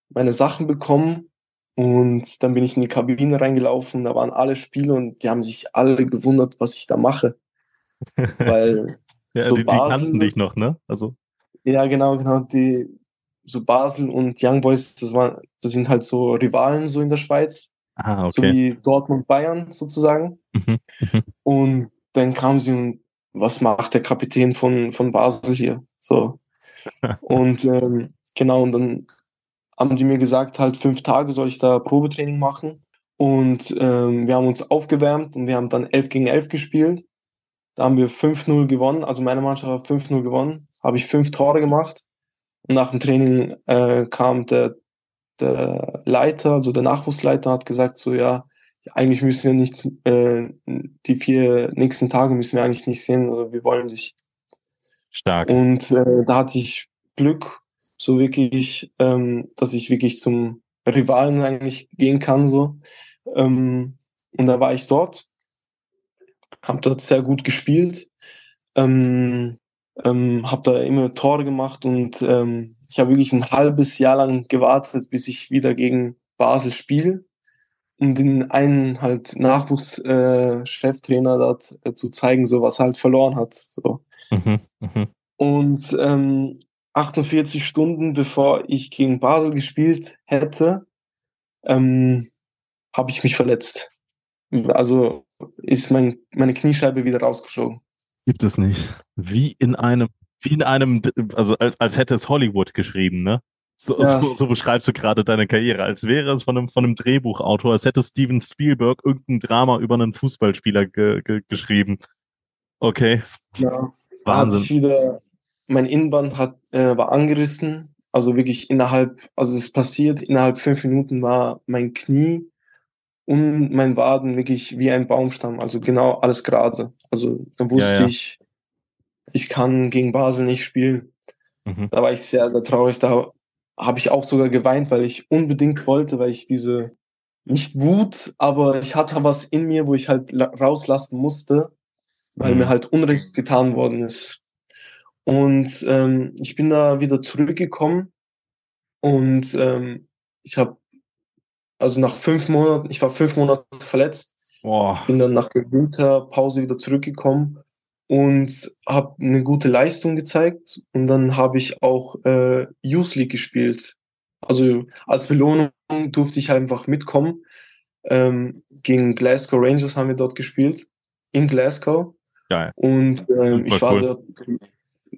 meine Sachen bekommen und dann bin ich in die Kabine reingelaufen. Da waren alle Spieler und die haben sich alle gewundert, was ich da mache. Weil ja, so die, Basel, die kannten dich noch, ne? Also. Ja, genau, genau. Die, so Basel und Young Boys, das, war, das sind halt so Rivalen so in der Schweiz. Ah, okay. So wie Dortmund Bayern sozusagen. Mhm, mhm. Und dann kam sie und was macht der Kapitän von, von Basel hier? So. und ähm, genau, und dann haben die mir gesagt, halt fünf Tage soll ich da Probetraining machen. Und ähm, wir haben uns aufgewärmt und wir haben dann 11 gegen 11 gespielt. Da haben wir 5-0 gewonnen, also meine Mannschaft hat 5-0 gewonnen, habe ich fünf Tore gemacht. Und nach dem Training äh, kam der der Leiter, also der Nachwuchsleiter hat gesagt, so ja, eigentlich müssen wir nicht, äh, die vier nächsten Tage müssen wir eigentlich nicht sehen, oder wir wollen dich. Stark. Und äh, da hatte ich Glück, so wirklich, ähm, dass ich wirklich zum Rivalen eigentlich gehen kann, so. Ähm, und da war ich dort, habe dort sehr gut gespielt, ähm, ähm, habe da immer Tore gemacht und ähm, ich habe wirklich ein halbes Jahr lang gewartet, bis ich wieder gegen Basel spiele, um den einen halt Nachwuchscheftrainer äh, dort äh, zu zeigen, so was er halt verloren hat. So. Mhm, mh. Und ähm, 48 Stunden bevor ich gegen Basel gespielt hätte, ähm, habe ich mich verletzt. Also ist mein, meine Kniescheibe wieder rausgeflogen. Gibt es nicht. Wie in einem wie in einem, also als, als hätte es Hollywood geschrieben, ne? So, ja. so, so beschreibst du gerade deine Karriere, als wäre es von einem, von einem Drehbuchautor, als hätte Steven Spielberg irgendein Drama über einen Fußballspieler ge, ge, geschrieben. Okay. Ja. Wahnsinn. Wieder, mein Innenband hat, äh, war angerissen, also wirklich innerhalb, also es passiert, innerhalb fünf Minuten war mein Knie und mein Waden wirklich wie ein Baumstamm, also genau alles gerade. Also da wusste ja, ja. ich, ich kann gegen Basel nicht spielen. Mhm. Da war ich sehr, sehr traurig. Da habe ich auch sogar geweint, weil ich unbedingt wollte, weil ich diese, nicht Wut, aber ich hatte was in mir, wo ich halt rauslassen musste. weil Mhm. mir halt Unrecht getan worden ist. Und ähm, ich bin da wieder zurückgekommen und ähm, ich habe also nach fünf Monaten, ich war fünf Monate verletzt, Boah. bin dann nach der Winterpause wieder zurückgekommen und habe eine gute Leistung gezeigt und dann habe ich auch äh, Youth League gespielt. Also als Belohnung durfte ich einfach mitkommen. Ähm, gegen Glasgow Rangers haben wir dort gespielt in Glasgow Geil. und ähm, ich war cool. dort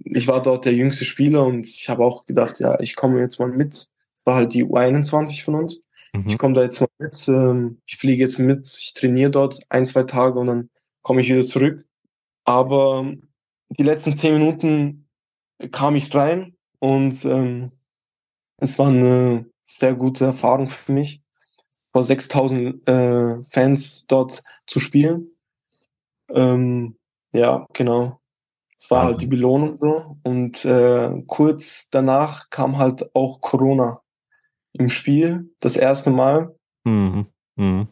ich war dort der jüngste Spieler und ich habe auch gedacht, ja, ich komme jetzt mal mit. Es war halt die U21 von uns. Ich Mhm. komme da jetzt mal mit, ähm, ich fliege jetzt mit, ich trainiere dort ein, zwei Tage und dann komme ich wieder zurück. Aber die letzten zehn Minuten kam ich rein und ähm, es war eine sehr gute Erfahrung für mich, vor 6000 äh, Fans dort zu spielen. Ähm, ja, genau. Es war halt die Belohnung so. Und äh, kurz danach kam halt auch Corona im Spiel, das erste Mal. Mhm. Mhm.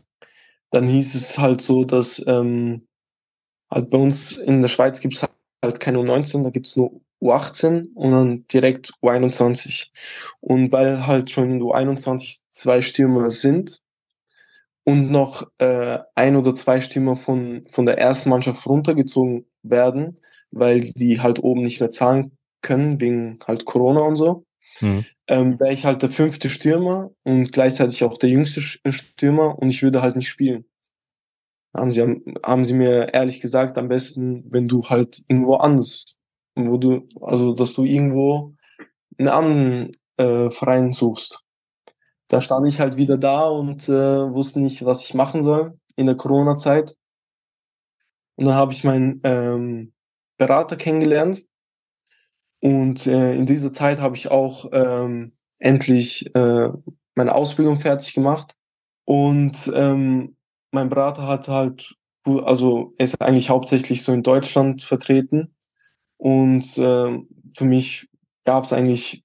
Dann hieß es halt so, dass ähm, halt bei uns in der Schweiz gibt es halt keine U19, da gibt es nur U18 und dann direkt U21. Und weil halt schon in der U21 zwei Stürmer sind und noch äh, ein oder zwei Stürmer von, von der ersten Mannschaft runtergezogen werden, weil die halt oben nicht mehr zahlen können, wegen halt Corona und so, Mhm. ähm, wäre ich halt der fünfte Stürmer und gleichzeitig auch der jüngste Sch- Stürmer und ich würde halt nicht spielen. Haben sie, haben sie mir ehrlich gesagt, am besten, wenn du halt irgendwo anders, wo du, also dass du irgendwo einen anderen äh, Verein suchst. Da stand ich halt wieder da und äh, wusste nicht, was ich machen soll in der Corona-Zeit. Und dann habe ich meinen ähm, Berater kennengelernt. Und äh, in dieser Zeit habe ich auch ähm, endlich äh, meine Ausbildung fertig gemacht. Und ähm, mein Berater hat halt, also er ist eigentlich hauptsächlich so in Deutschland vertreten. Und ähm, für mich gab es eigentlich,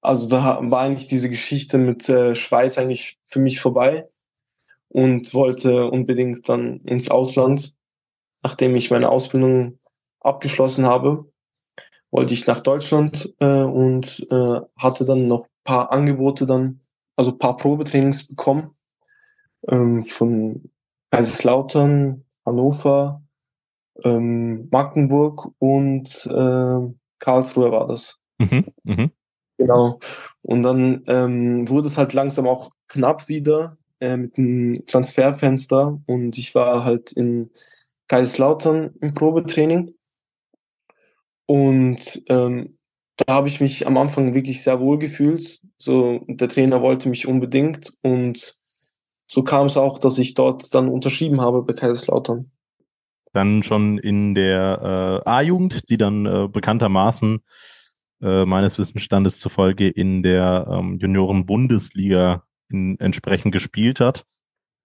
also da war eigentlich diese Geschichte mit äh, Schweiz eigentlich für mich vorbei und wollte unbedingt dann ins Ausland, nachdem ich meine Ausbildung abgeschlossen habe wollte ich nach Deutschland äh, und äh, hatte dann noch paar Angebote dann, also paar Probetrainings bekommen ähm, von Kaiserslautern, Hannover, ähm, Magdeburg und äh, Karlsruhe war das. Mhm. Mhm. Genau. Und dann ähm, wurde es halt langsam auch knapp wieder äh, mit dem Transferfenster und ich war halt in Kaiserslautern im Probetraining. Und ähm, da habe ich mich am Anfang wirklich sehr wohl gefühlt. So, der Trainer wollte mich unbedingt und so kam es auch, dass ich dort dann unterschrieben habe bei Kaiserslautern. Dann schon in der äh, A-Jugend, die dann äh, bekanntermaßen äh, meines Wissensstandes zufolge in der ähm, Junioren-Bundesliga entsprechend gespielt hat.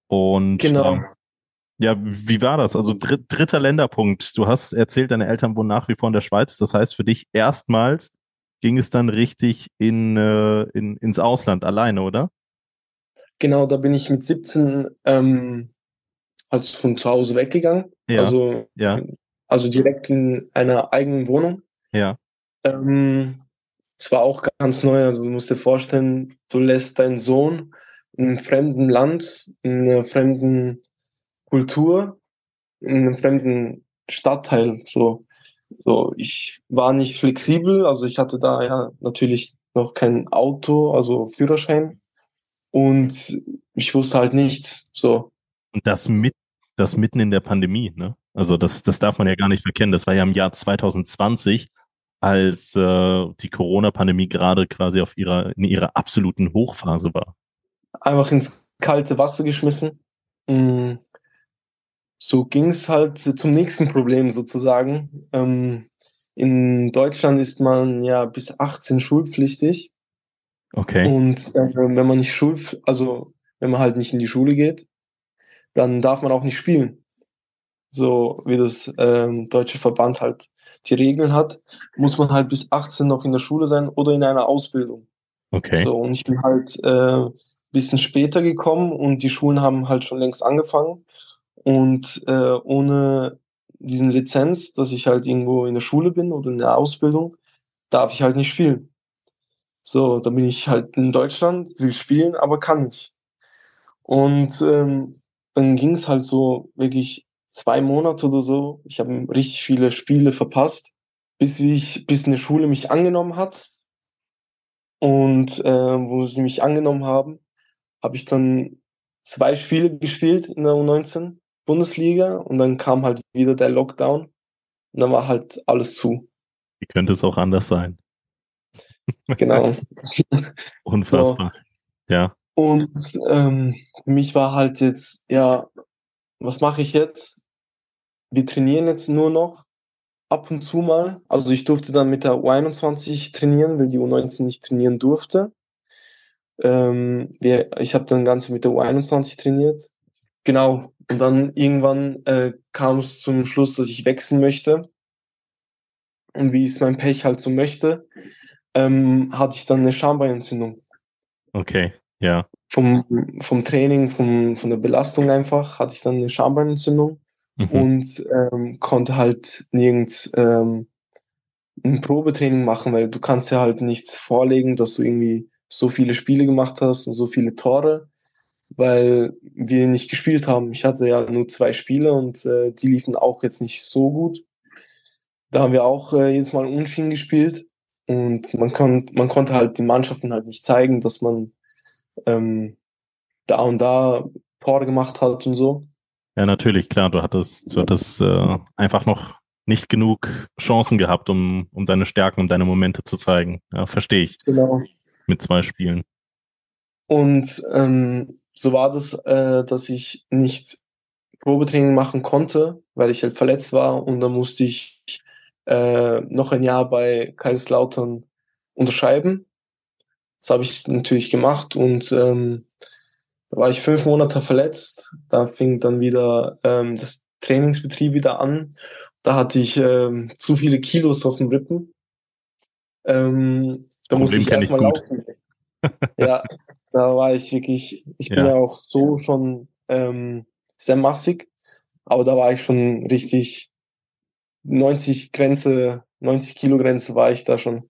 Und Genau. ähm, ja, wie war das? Also dritt, dritter Länderpunkt. Du hast erzählt, deine Eltern wohnen nach wie vor in der Schweiz. Das heißt, für dich erstmals ging es dann richtig in, äh, in, ins Ausland alleine, oder? Genau, da bin ich mit 17 ähm, also von zu Hause weggegangen. Ja, Also, ja. also direkt in einer eigenen Wohnung. Ja. Ähm, es war auch ganz neu. Also du musst dir vorstellen, du lässt deinen Sohn in einem fremden Land, in einer fremden Kultur, in einem fremden Stadtteil. So, so ich war nicht flexibel. Also ich hatte da ja natürlich noch kein Auto, also Führerschein. Und ich wusste halt nicht, so. Und das mit, das mitten in der Pandemie, ne? Also das, das darf man ja gar nicht verkennen. Das war ja im Jahr 2020, als äh, die Corona-Pandemie gerade quasi auf ihrer, in ihrer absoluten Hochphase war. einfach ins kalte Wasser geschmissen. Mm, So ging es halt zum nächsten Problem sozusagen. Ähm, in Deutschland ist man ja bis 18 schulpflichtig Okay. und äh, wenn man nicht schul, also wenn man halt nicht in die Schule geht, dann darf man auch nicht spielen. So wie das ähm, deutsche Verband halt die Regeln hat, muss man halt bis 18 noch in der Schule sein oder in einer Ausbildung. Okay. So, und ich bin halt äh, bisschen später gekommen und die Schulen haben halt schon längst angefangen. Und äh, ohne diesen Lizenz, dass ich halt irgendwo in der Schule bin oder in der Ausbildung, darf ich halt nicht spielen. So, da bin ich halt in Deutschland, will spielen, aber kann nicht. Und ähm, dann ging es halt so wirklich zwei Monate oder so. Ich habe richtig viele Spiele verpasst, bis ich, bis eine Schule mich angenommen hat. Und äh, wo sie mich angenommen haben, habe ich dann zwei Spiele gespielt in der U19 Bundesliga und dann kam halt wieder der Lockdown und dann war halt alles zu. Wie könnte es auch anders sein? Genau. Unfassbar. So. Ja. Und ähm, für mich war halt jetzt, ja, was mache ich jetzt? Wir trainieren jetzt nur noch ab und zu mal. Also ich durfte dann mit der U21 trainieren, weil die U19 nicht trainieren durfte. Ähm, wir, ich habe dann ganz mit der U21 trainiert. Genau. Und dann irgendwann äh, kam es zum Schluss, dass ich wechseln möchte. Und wie es mein Pech halt so möchte, ähm, hatte ich dann eine Schambeinentzündung. Okay, ja. Vom, vom Training, vom, von der Belastung einfach, hatte ich dann eine Schambeinentzündung mhm. und ähm, konnte halt nirgends ähm, ein Probetraining machen, weil du kannst ja halt nichts vorlegen, dass du irgendwie so viele Spiele gemacht hast und so viele Tore, weil wir nicht gespielt haben. Ich hatte ja nur zwei Spiele und äh, die liefen auch jetzt nicht so gut. Da haben wir auch äh, jedes Mal Unschieden gespielt und man, kon man konnte halt den Mannschaften halt nicht zeigen, dass man ähm, da und da Tore gemacht hat und so. Ja, natürlich, klar. Du hattest, du hattest äh, einfach noch nicht genug Chancen gehabt, um, um deine Stärken, um deine Momente zu zeigen. Ja, verstehe ich. Genau mit zwei Spielen. Und ähm, so war das, äh, dass ich nicht Probetraining machen konnte, weil ich halt verletzt war und dann musste ich äh, noch ein Jahr bei Kaiserslautern unterschreiben. Das habe ich natürlich gemacht und ähm, da war ich fünf Monate verletzt. Da fing dann wieder ähm, das Trainingsbetrieb wieder an. Da hatte ich ähm, zu viele Kilos auf den Rippen. Ähm, da musste ich erstmal laufen. Ja, da war ich wirklich, ich bin ja, ja auch so schon ähm, sehr massig, aber da war ich schon richtig 90 Grenze, 90 Kilo Grenze war ich da schon.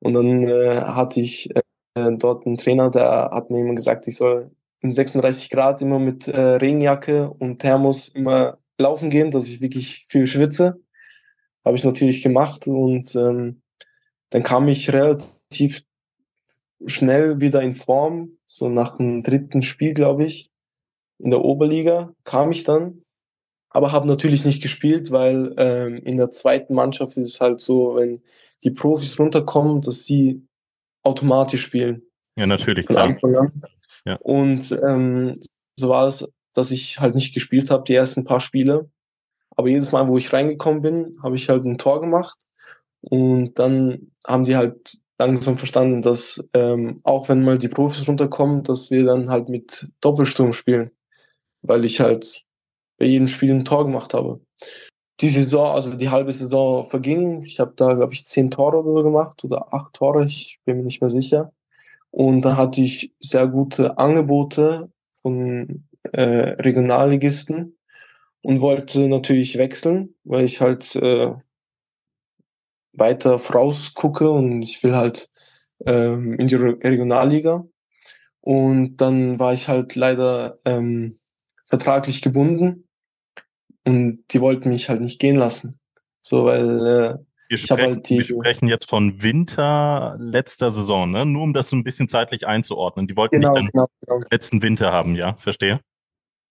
Und dann äh, hatte ich äh, dort einen Trainer, der hat mir immer gesagt, ich soll in 36 Grad immer mit äh, Regenjacke und Thermos immer laufen gehen, dass ich wirklich viel schwitze. Habe ich natürlich gemacht und ähm, dann kam ich relativ schnell wieder in Form, so nach dem dritten Spiel, glaube ich, in der Oberliga kam ich dann, aber habe natürlich nicht gespielt, weil ähm, in der zweiten Mannschaft ist es halt so, wenn die Profis runterkommen, dass sie automatisch spielen. Ja, natürlich, klar. Ja. Und ähm, so war es, dass ich halt nicht gespielt habe, die ersten paar Spiele. Aber jedes Mal, wo ich reingekommen bin, habe ich halt ein Tor gemacht. Und dann haben die halt langsam verstanden, dass ähm, auch wenn mal die Profis runterkommen, dass wir dann halt mit Doppelsturm spielen, weil ich halt bei jedem Spiel ein Tor gemacht habe. Die Saison, also die halbe Saison verging. Ich habe da, glaube ich, zehn Tore oder so gemacht oder acht Tore, ich bin mir nicht mehr sicher. Und da hatte ich sehr gute Angebote von äh, Regionalligisten und wollte natürlich wechseln, weil ich halt äh, weiter vorausgucke und ich will halt ähm, in die Regionalliga. Und dann war ich halt leider ähm, vertraglich gebunden und die wollten mich halt nicht gehen lassen. So, weil äh, wir ich habe halt die. Wir sprechen jetzt von Winter letzter Saison, ne? Nur um das so ein bisschen zeitlich einzuordnen. Die wollten genau, nicht dann genau, genau. letzten Winter haben, ja? Verstehe.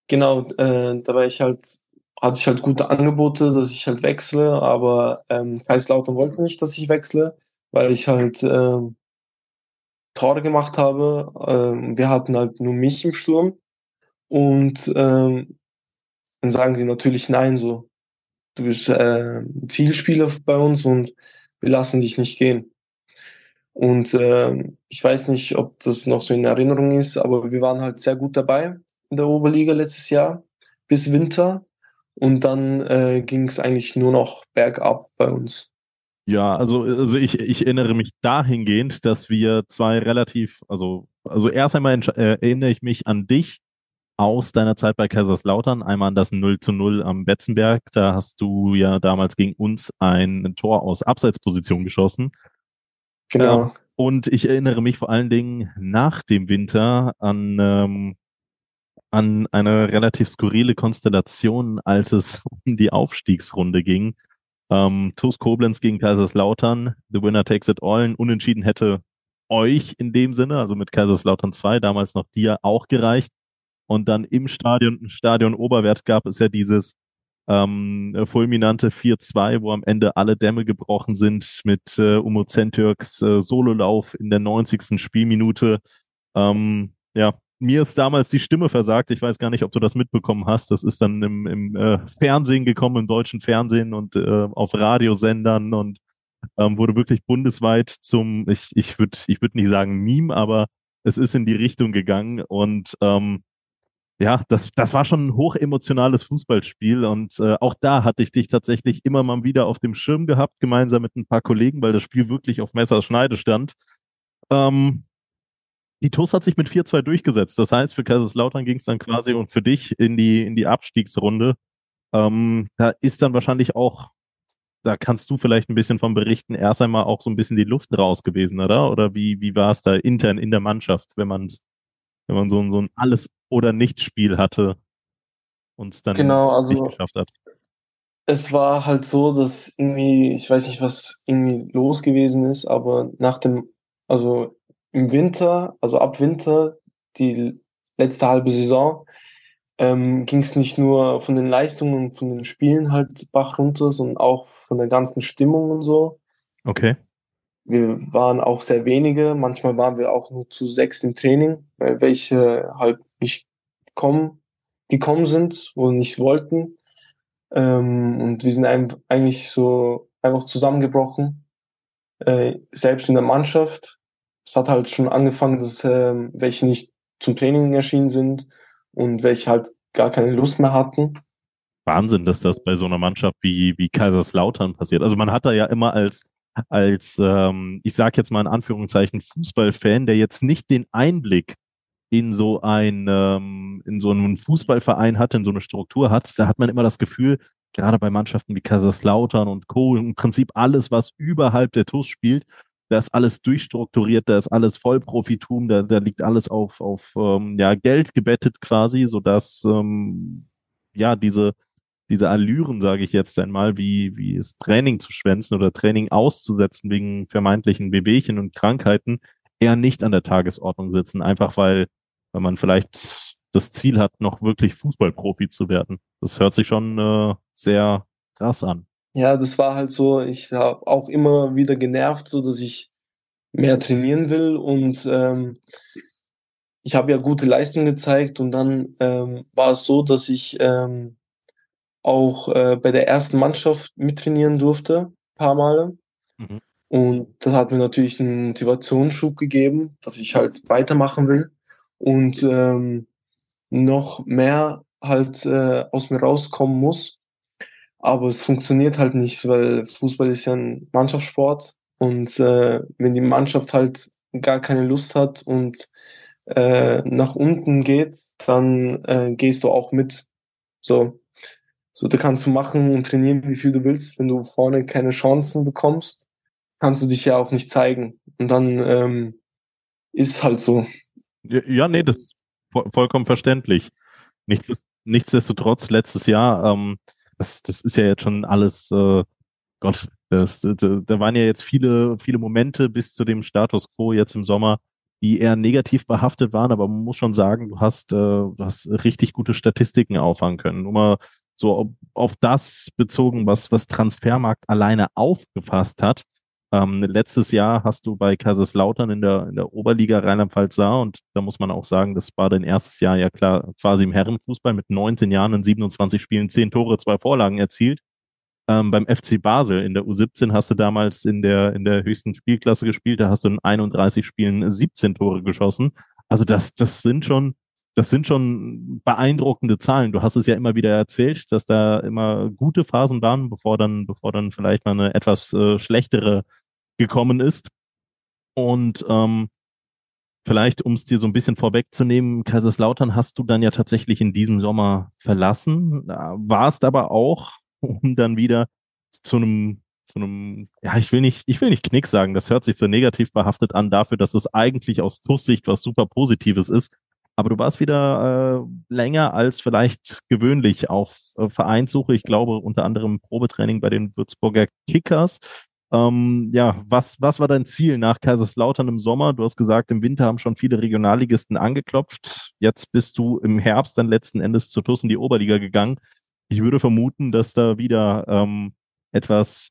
Genau, äh, da war ich halt hatte ich halt gute Angebote, dass ich halt wechsle, aber ähm, Kaiserslautern wollte nicht, dass ich wechsle, weil ich halt ähm, Tore gemacht habe. Ähm, wir hatten halt nur mich im Sturm und ähm, dann sagen sie natürlich nein, so du bist äh, Zielspieler bei uns und wir lassen dich nicht gehen. Und äh, ich weiß nicht, ob das noch so in Erinnerung ist, aber wir waren halt sehr gut dabei in der Oberliga letztes Jahr bis Winter und dann äh, ging es eigentlich nur noch bergab bei uns. Ja, also, also ich, ich erinnere mich dahingehend, dass wir zwei relativ, also, also erst einmal äh, erinnere ich mich an dich aus deiner Zeit bei Kaiserslautern. Einmal an das 0 zu 0 am Betzenberg. Da hast du ja damals gegen uns ein Tor aus Abseitsposition geschossen. Genau. Ähm, und ich erinnere mich vor allen Dingen nach dem Winter an, ähm, an eine relativ skurrile Konstellation, als es um die Aufstiegsrunde ging. Ähm, TuS Koblenz gegen Kaiserslautern. The winner takes it all. Ein Unentschieden hätte euch in dem Sinne, also mit Kaiserslautern 2, damals noch dir auch gereicht. Und dann im Stadion, Stadion Oberwert gab es ja dieses ähm, fulminante 4-2, wo am Ende alle Dämme gebrochen sind mit äh, Umo Zentürks äh, Sololauf in der 90. Spielminute. Ähm, ja, mir ist damals die Stimme versagt. Ich weiß gar nicht, ob du das mitbekommen hast. Das ist dann im, im äh, Fernsehen gekommen, im deutschen Fernsehen und äh, auf Radiosendern und ähm, wurde wirklich bundesweit zum, ich, ich würde ich würd nicht sagen Meme, aber es ist in die Richtung gegangen und ähm, ja, das, das war schon ein hochemotionales Fußballspiel und äh, auch da hatte ich dich tatsächlich immer mal wieder auf dem Schirm gehabt, gemeinsam mit ein paar Kollegen, weil das Spiel wirklich auf Messerschneide stand. Ähm, die TUS hat sich mit 4-2 durchgesetzt. Das heißt, für Kaiserslautern ging es dann quasi und für dich in die, in die Abstiegsrunde. Ähm, da ist dann wahrscheinlich auch, da kannst du vielleicht ein bisschen von berichten, erst einmal auch so ein bisschen die Luft raus gewesen, oder? Oder wie, wie war es da intern in der Mannschaft, wenn man wenn man so, ein so ein Alles- oder Nichts-Spiel hatte und es dann Genau, nicht also geschafft hat? es war halt so, dass irgendwie, ich weiß nicht, was irgendwie los gewesen ist, aber nach dem, also im Winter, also ab Winter, die letzte halbe Saison, ähm, ging es nicht nur von den Leistungen und von den Spielen halt Bach runter, sondern auch von der ganzen Stimmung und so. Okay. Wir waren auch sehr wenige, manchmal waren wir auch nur zu sechs im Training, weil welche halt nicht kommen, gekommen sind oder nicht wollten. Ähm, und wir sind ein, eigentlich so einfach zusammengebrochen, äh, selbst in der Mannschaft. Es hat halt schon angefangen, dass äh, welche nicht zum Training erschienen sind und welche halt gar keine Lust mehr hatten. Wahnsinn, dass das bei so einer Mannschaft wie, wie Kaiserslautern passiert. Also man hat da ja immer als, als ähm, ich sage jetzt mal in Anführungszeichen, Fußballfan, der jetzt nicht den Einblick in so ein, ähm, in so einen Fußballverein hat, in so eine Struktur hat, da hat man immer das Gefühl, gerade bei Mannschaften wie Kaiserslautern und Co., im Prinzip alles, was überhalb der TUS spielt, da ist alles durchstrukturiert, da ist alles Vollprofitum, da, da liegt alles auf, auf ähm, ja, Geld gebettet quasi, sodass ähm, ja diese, diese Allüren, sage ich jetzt einmal, wie, wie es Training zu schwänzen oder Training auszusetzen wegen vermeintlichen Wehwehchen und Krankheiten, eher nicht an der Tagesordnung sitzen, einfach weil weil man vielleicht das Ziel hat, noch wirklich Fußballprofi zu werden. Das hört sich schon äh, sehr krass an. Ja, das war halt so, ich habe auch immer wieder genervt, so dass ich mehr trainieren will und ähm, ich habe ja gute Leistung gezeigt und dann ähm, war es so, dass ich ähm, auch äh, bei der ersten Mannschaft mittrainieren durfte, paar Male. Mhm. Und das hat mir natürlich einen Motivationsschub gegeben, dass ich halt weitermachen will und ähm, noch mehr halt äh, aus mir rauskommen muss. Aber es funktioniert halt nicht, weil Fußball ist ja ein Mannschaftssport und äh, wenn die Mannschaft halt gar keine Lust hat und äh, nach unten geht, dann äh, gehst du auch mit. So, so, da kannst du machen und trainieren, wie viel du willst. Wenn du vorne keine Chancen bekommst, kannst du dich ja auch nicht zeigen. Und dann ähm, ist halt so. Ja, nee, das ist vollkommen verständlich. Nichts, nichtsdestotrotz, letztes Jahr, ähm, das, das ist ja jetzt schon alles, äh, Gott, das, da, da waren ja jetzt viele, viele Momente bis zu dem Status quo jetzt im Sommer, die eher negativ behaftet waren, aber man muss schon sagen, du hast, äh, du hast richtig gute Statistiken auffangen können. Nur mal so auf, auf das bezogen, was, was Transfermarkt alleine aufgefasst hat. Ähm, letztes Jahr hast du bei Kaiserslautern in der, in der Oberliga Rheinland-Pfalz sah und da muss man auch sagen, das war dein erstes Jahr ja klar quasi im Herrenfußball mit 19 Jahren in 27 Spielen, 10 Tore, zwei Vorlagen erzielt. Ähm, beim FC Basel in der U17 hast du damals in der, in der höchsten Spielklasse gespielt, da hast du in 31 Spielen 17 Tore geschossen. Also das, das sind schon, das sind schon beeindruckende Zahlen. Du hast es ja immer wieder erzählt, dass da immer gute Phasen waren, bevor dann, bevor dann vielleicht mal eine etwas äh, schlechtere gekommen ist. Und ähm, Vielleicht, um es dir so ein bisschen vorwegzunehmen, Kaiserslautern hast du dann ja tatsächlich in diesem Sommer verlassen, warst aber auch, um dann wieder zu einem, zu einem, ja, ich will nicht, ich will nicht Knick sagen, das hört sich so negativ behaftet an dafür, dass es eigentlich aus TUS-Sicht was super Positives ist. Aber du warst wieder äh, länger als vielleicht gewöhnlich auf äh, Vereinssuche. Ich glaube unter anderem Probetraining bei den Würzburger Kickers. Ähm, ja, was, was war dein Ziel nach Kaiserslautern im Sommer? Du hast gesagt, im Winter haben schon viele Regionalligisten angeklopft. Jetzt bist du im Herbst dann letzten Endes zu TUS in die Oberliga gegangen. Ich würde vermuten, dass da wieder ähm, etwas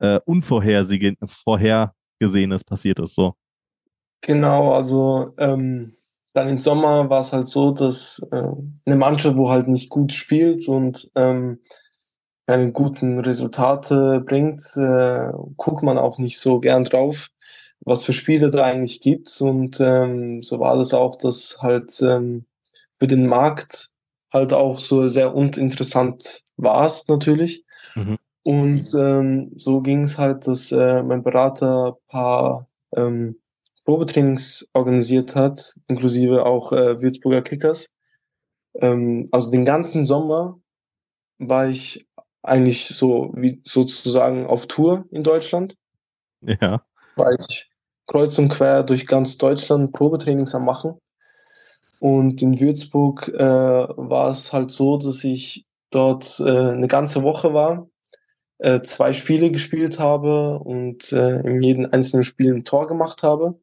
äh, Unvorhergesehenes passiert ist. So. Genau, also ähm, dann im Sommer war es halt so, dass äh, eine Mannschaft, wo halt nicht gut spielt und ähm, keine guten Resultate bringt, äh, guckt man auch nicht so gern drauf, was für Spiele da eigentlich gibt. Und ähm, so war das auch, dass halt ähm, für den Markt halt auch so sehr uninteressant war es natürlich. Mhm. Und ähm, so ging es halt, dass äh, mein Berater paar ähm, Probetrainings organisiert hat, inklusive auch äh, Würzburger Kickers. Ähm, also den ganzen Sommer war ich eigentlich so wie sozusagen auf Tour in Deutschland. Ja. War ich kreuz und quer durch ganz Deutschland Probetrainings am machen. Und in Würzburg äh, war es halt so, dass ich dort äh, eine ganze Woche war, äh, zwei Spiele gespielt habe und äh, in jedem einzelnen Spiel ein Tor gemacht habe.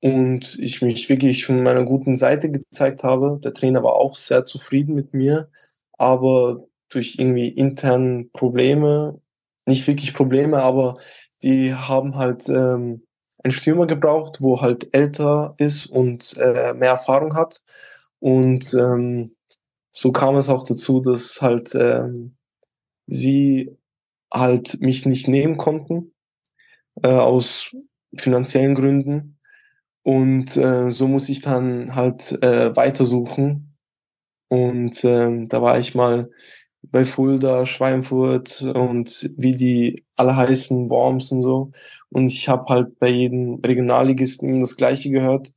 Und ich mich wirklich von meiner guten Seite gezeigt habe. Der Trainer war auch sehr zufrieden mit mir. Aber durch irgendwie interne Probleme, nicht wirklich Probleme, aber die haben halt ähm, einen Stürmer gebraucht, wo halt älter ist und äh, mehr Erfahrung hat. Und ähm, so kam es auch dazu, dass halt ähm, sie halt mich nicht nehmen konnten äh, aus finanziellen Gründen. Und äh, so muss ich dann halt äh, weitersuchen. Und ähm, da war ich mal bei Fulda, Schweinfurt und wie die alle heißen, Worms und so. Und ich habe halt bei jedem Regionalligisten das Gleiche gehört,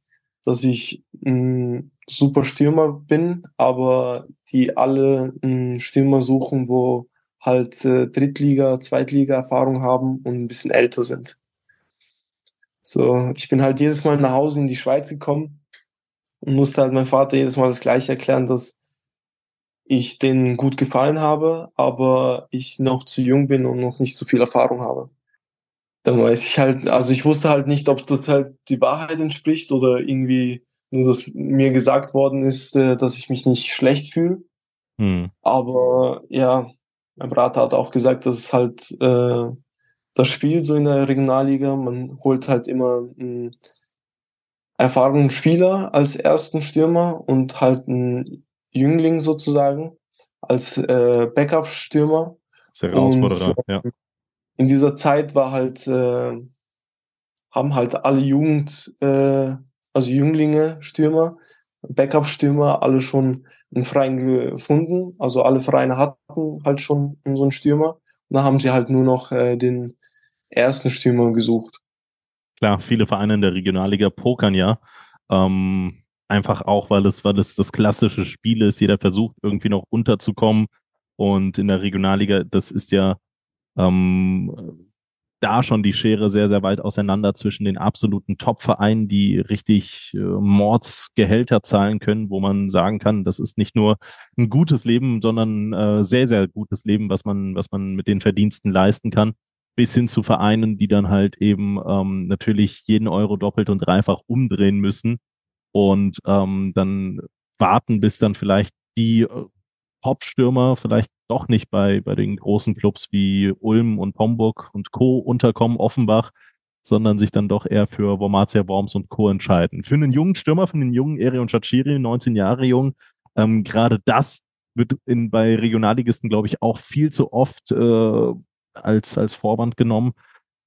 dass ich ein super Stürmer bin, aber die alle einen Stürmer suchen, wo halt äh, Drittliga, Zweitliga-Erfahrung haben und ein bisschen älter sind. So, ich bin halt jedes Mal nach Hause in die Schweiz gekommen und musste halt meinem Vater jedes Mal das Gleiche erklären, dass ich denen gut gefallen habe, aber ich noch zu jung bin und noch nicht so viel Erfahrung habe. Dann weiß ich halt, also ich wusste halt nicht, ob das halt die Wahrheit entspricht oder irgendwie nur, dass mir gesagt worden ist, äh, dass ich mich nicht schlecht fühle. Hm. Aber ja, mein Berater hat auch gesagt, dass es halt äh, das Spiel so in der Regionalliga, man holt halt immer einen erfahrenen Spieler als ersten Stürmer und halt einen Jüngling sozusagen als äh, Backup-Stürmer. Sehr äh, ja. In dieser Zeit war halt, äh, haben halt alle Jugend, äh, also Jünglinge, Stürmer, Backup-Stürmer, alle schon einen Verein gefunden. Also alle Vereine hatten halt schon so einen Stürmer. Und dann haben sie halt nur noch äh, den ersten Stürmer gesucht. Klar, viele Vereine in der Regionalliga pokern ja. Ähm, Einfach auch, weil es, weil es das klassische Spiel ist. Jeder versucht irgendwie noch unterzukommen. Und in der Regionalliga, das ist ja ähm, da schon die Schere sehr, sehr weit auseinander zwischen den absoluten Top-Vereinen, die richtig äh, Mordsgehälter zahlen können, wo man sagen kann, das ist nicht nur ein gutes Leben, sondern äh, sehr, sehr gutes Leben, was man, was man mit den Verdiensten leisten kann, bis hin zu Vereinen, die dann halt eben ähm, natürlich jeden Euro doppelt und dreifach umdrehen müssen, und ähm, dann warten, bis dann vielleicht die äh, Hauptstürmer vielleicht doch nicht bei, bei den großen Clubs wie Ulm und Homburg und Co. unterkommen, Offenbach, sondern sich dann doch eher für Wormatia Worms und Co. entscheiden. Für einen jungen Stürmer, für einen jungen Erion Chachiri, 19 Jahre jung, ähm, gerade das wird in, bei Regionalligisten, glaube ich, auch viel zu oft äh, als, als Vorwand genommen,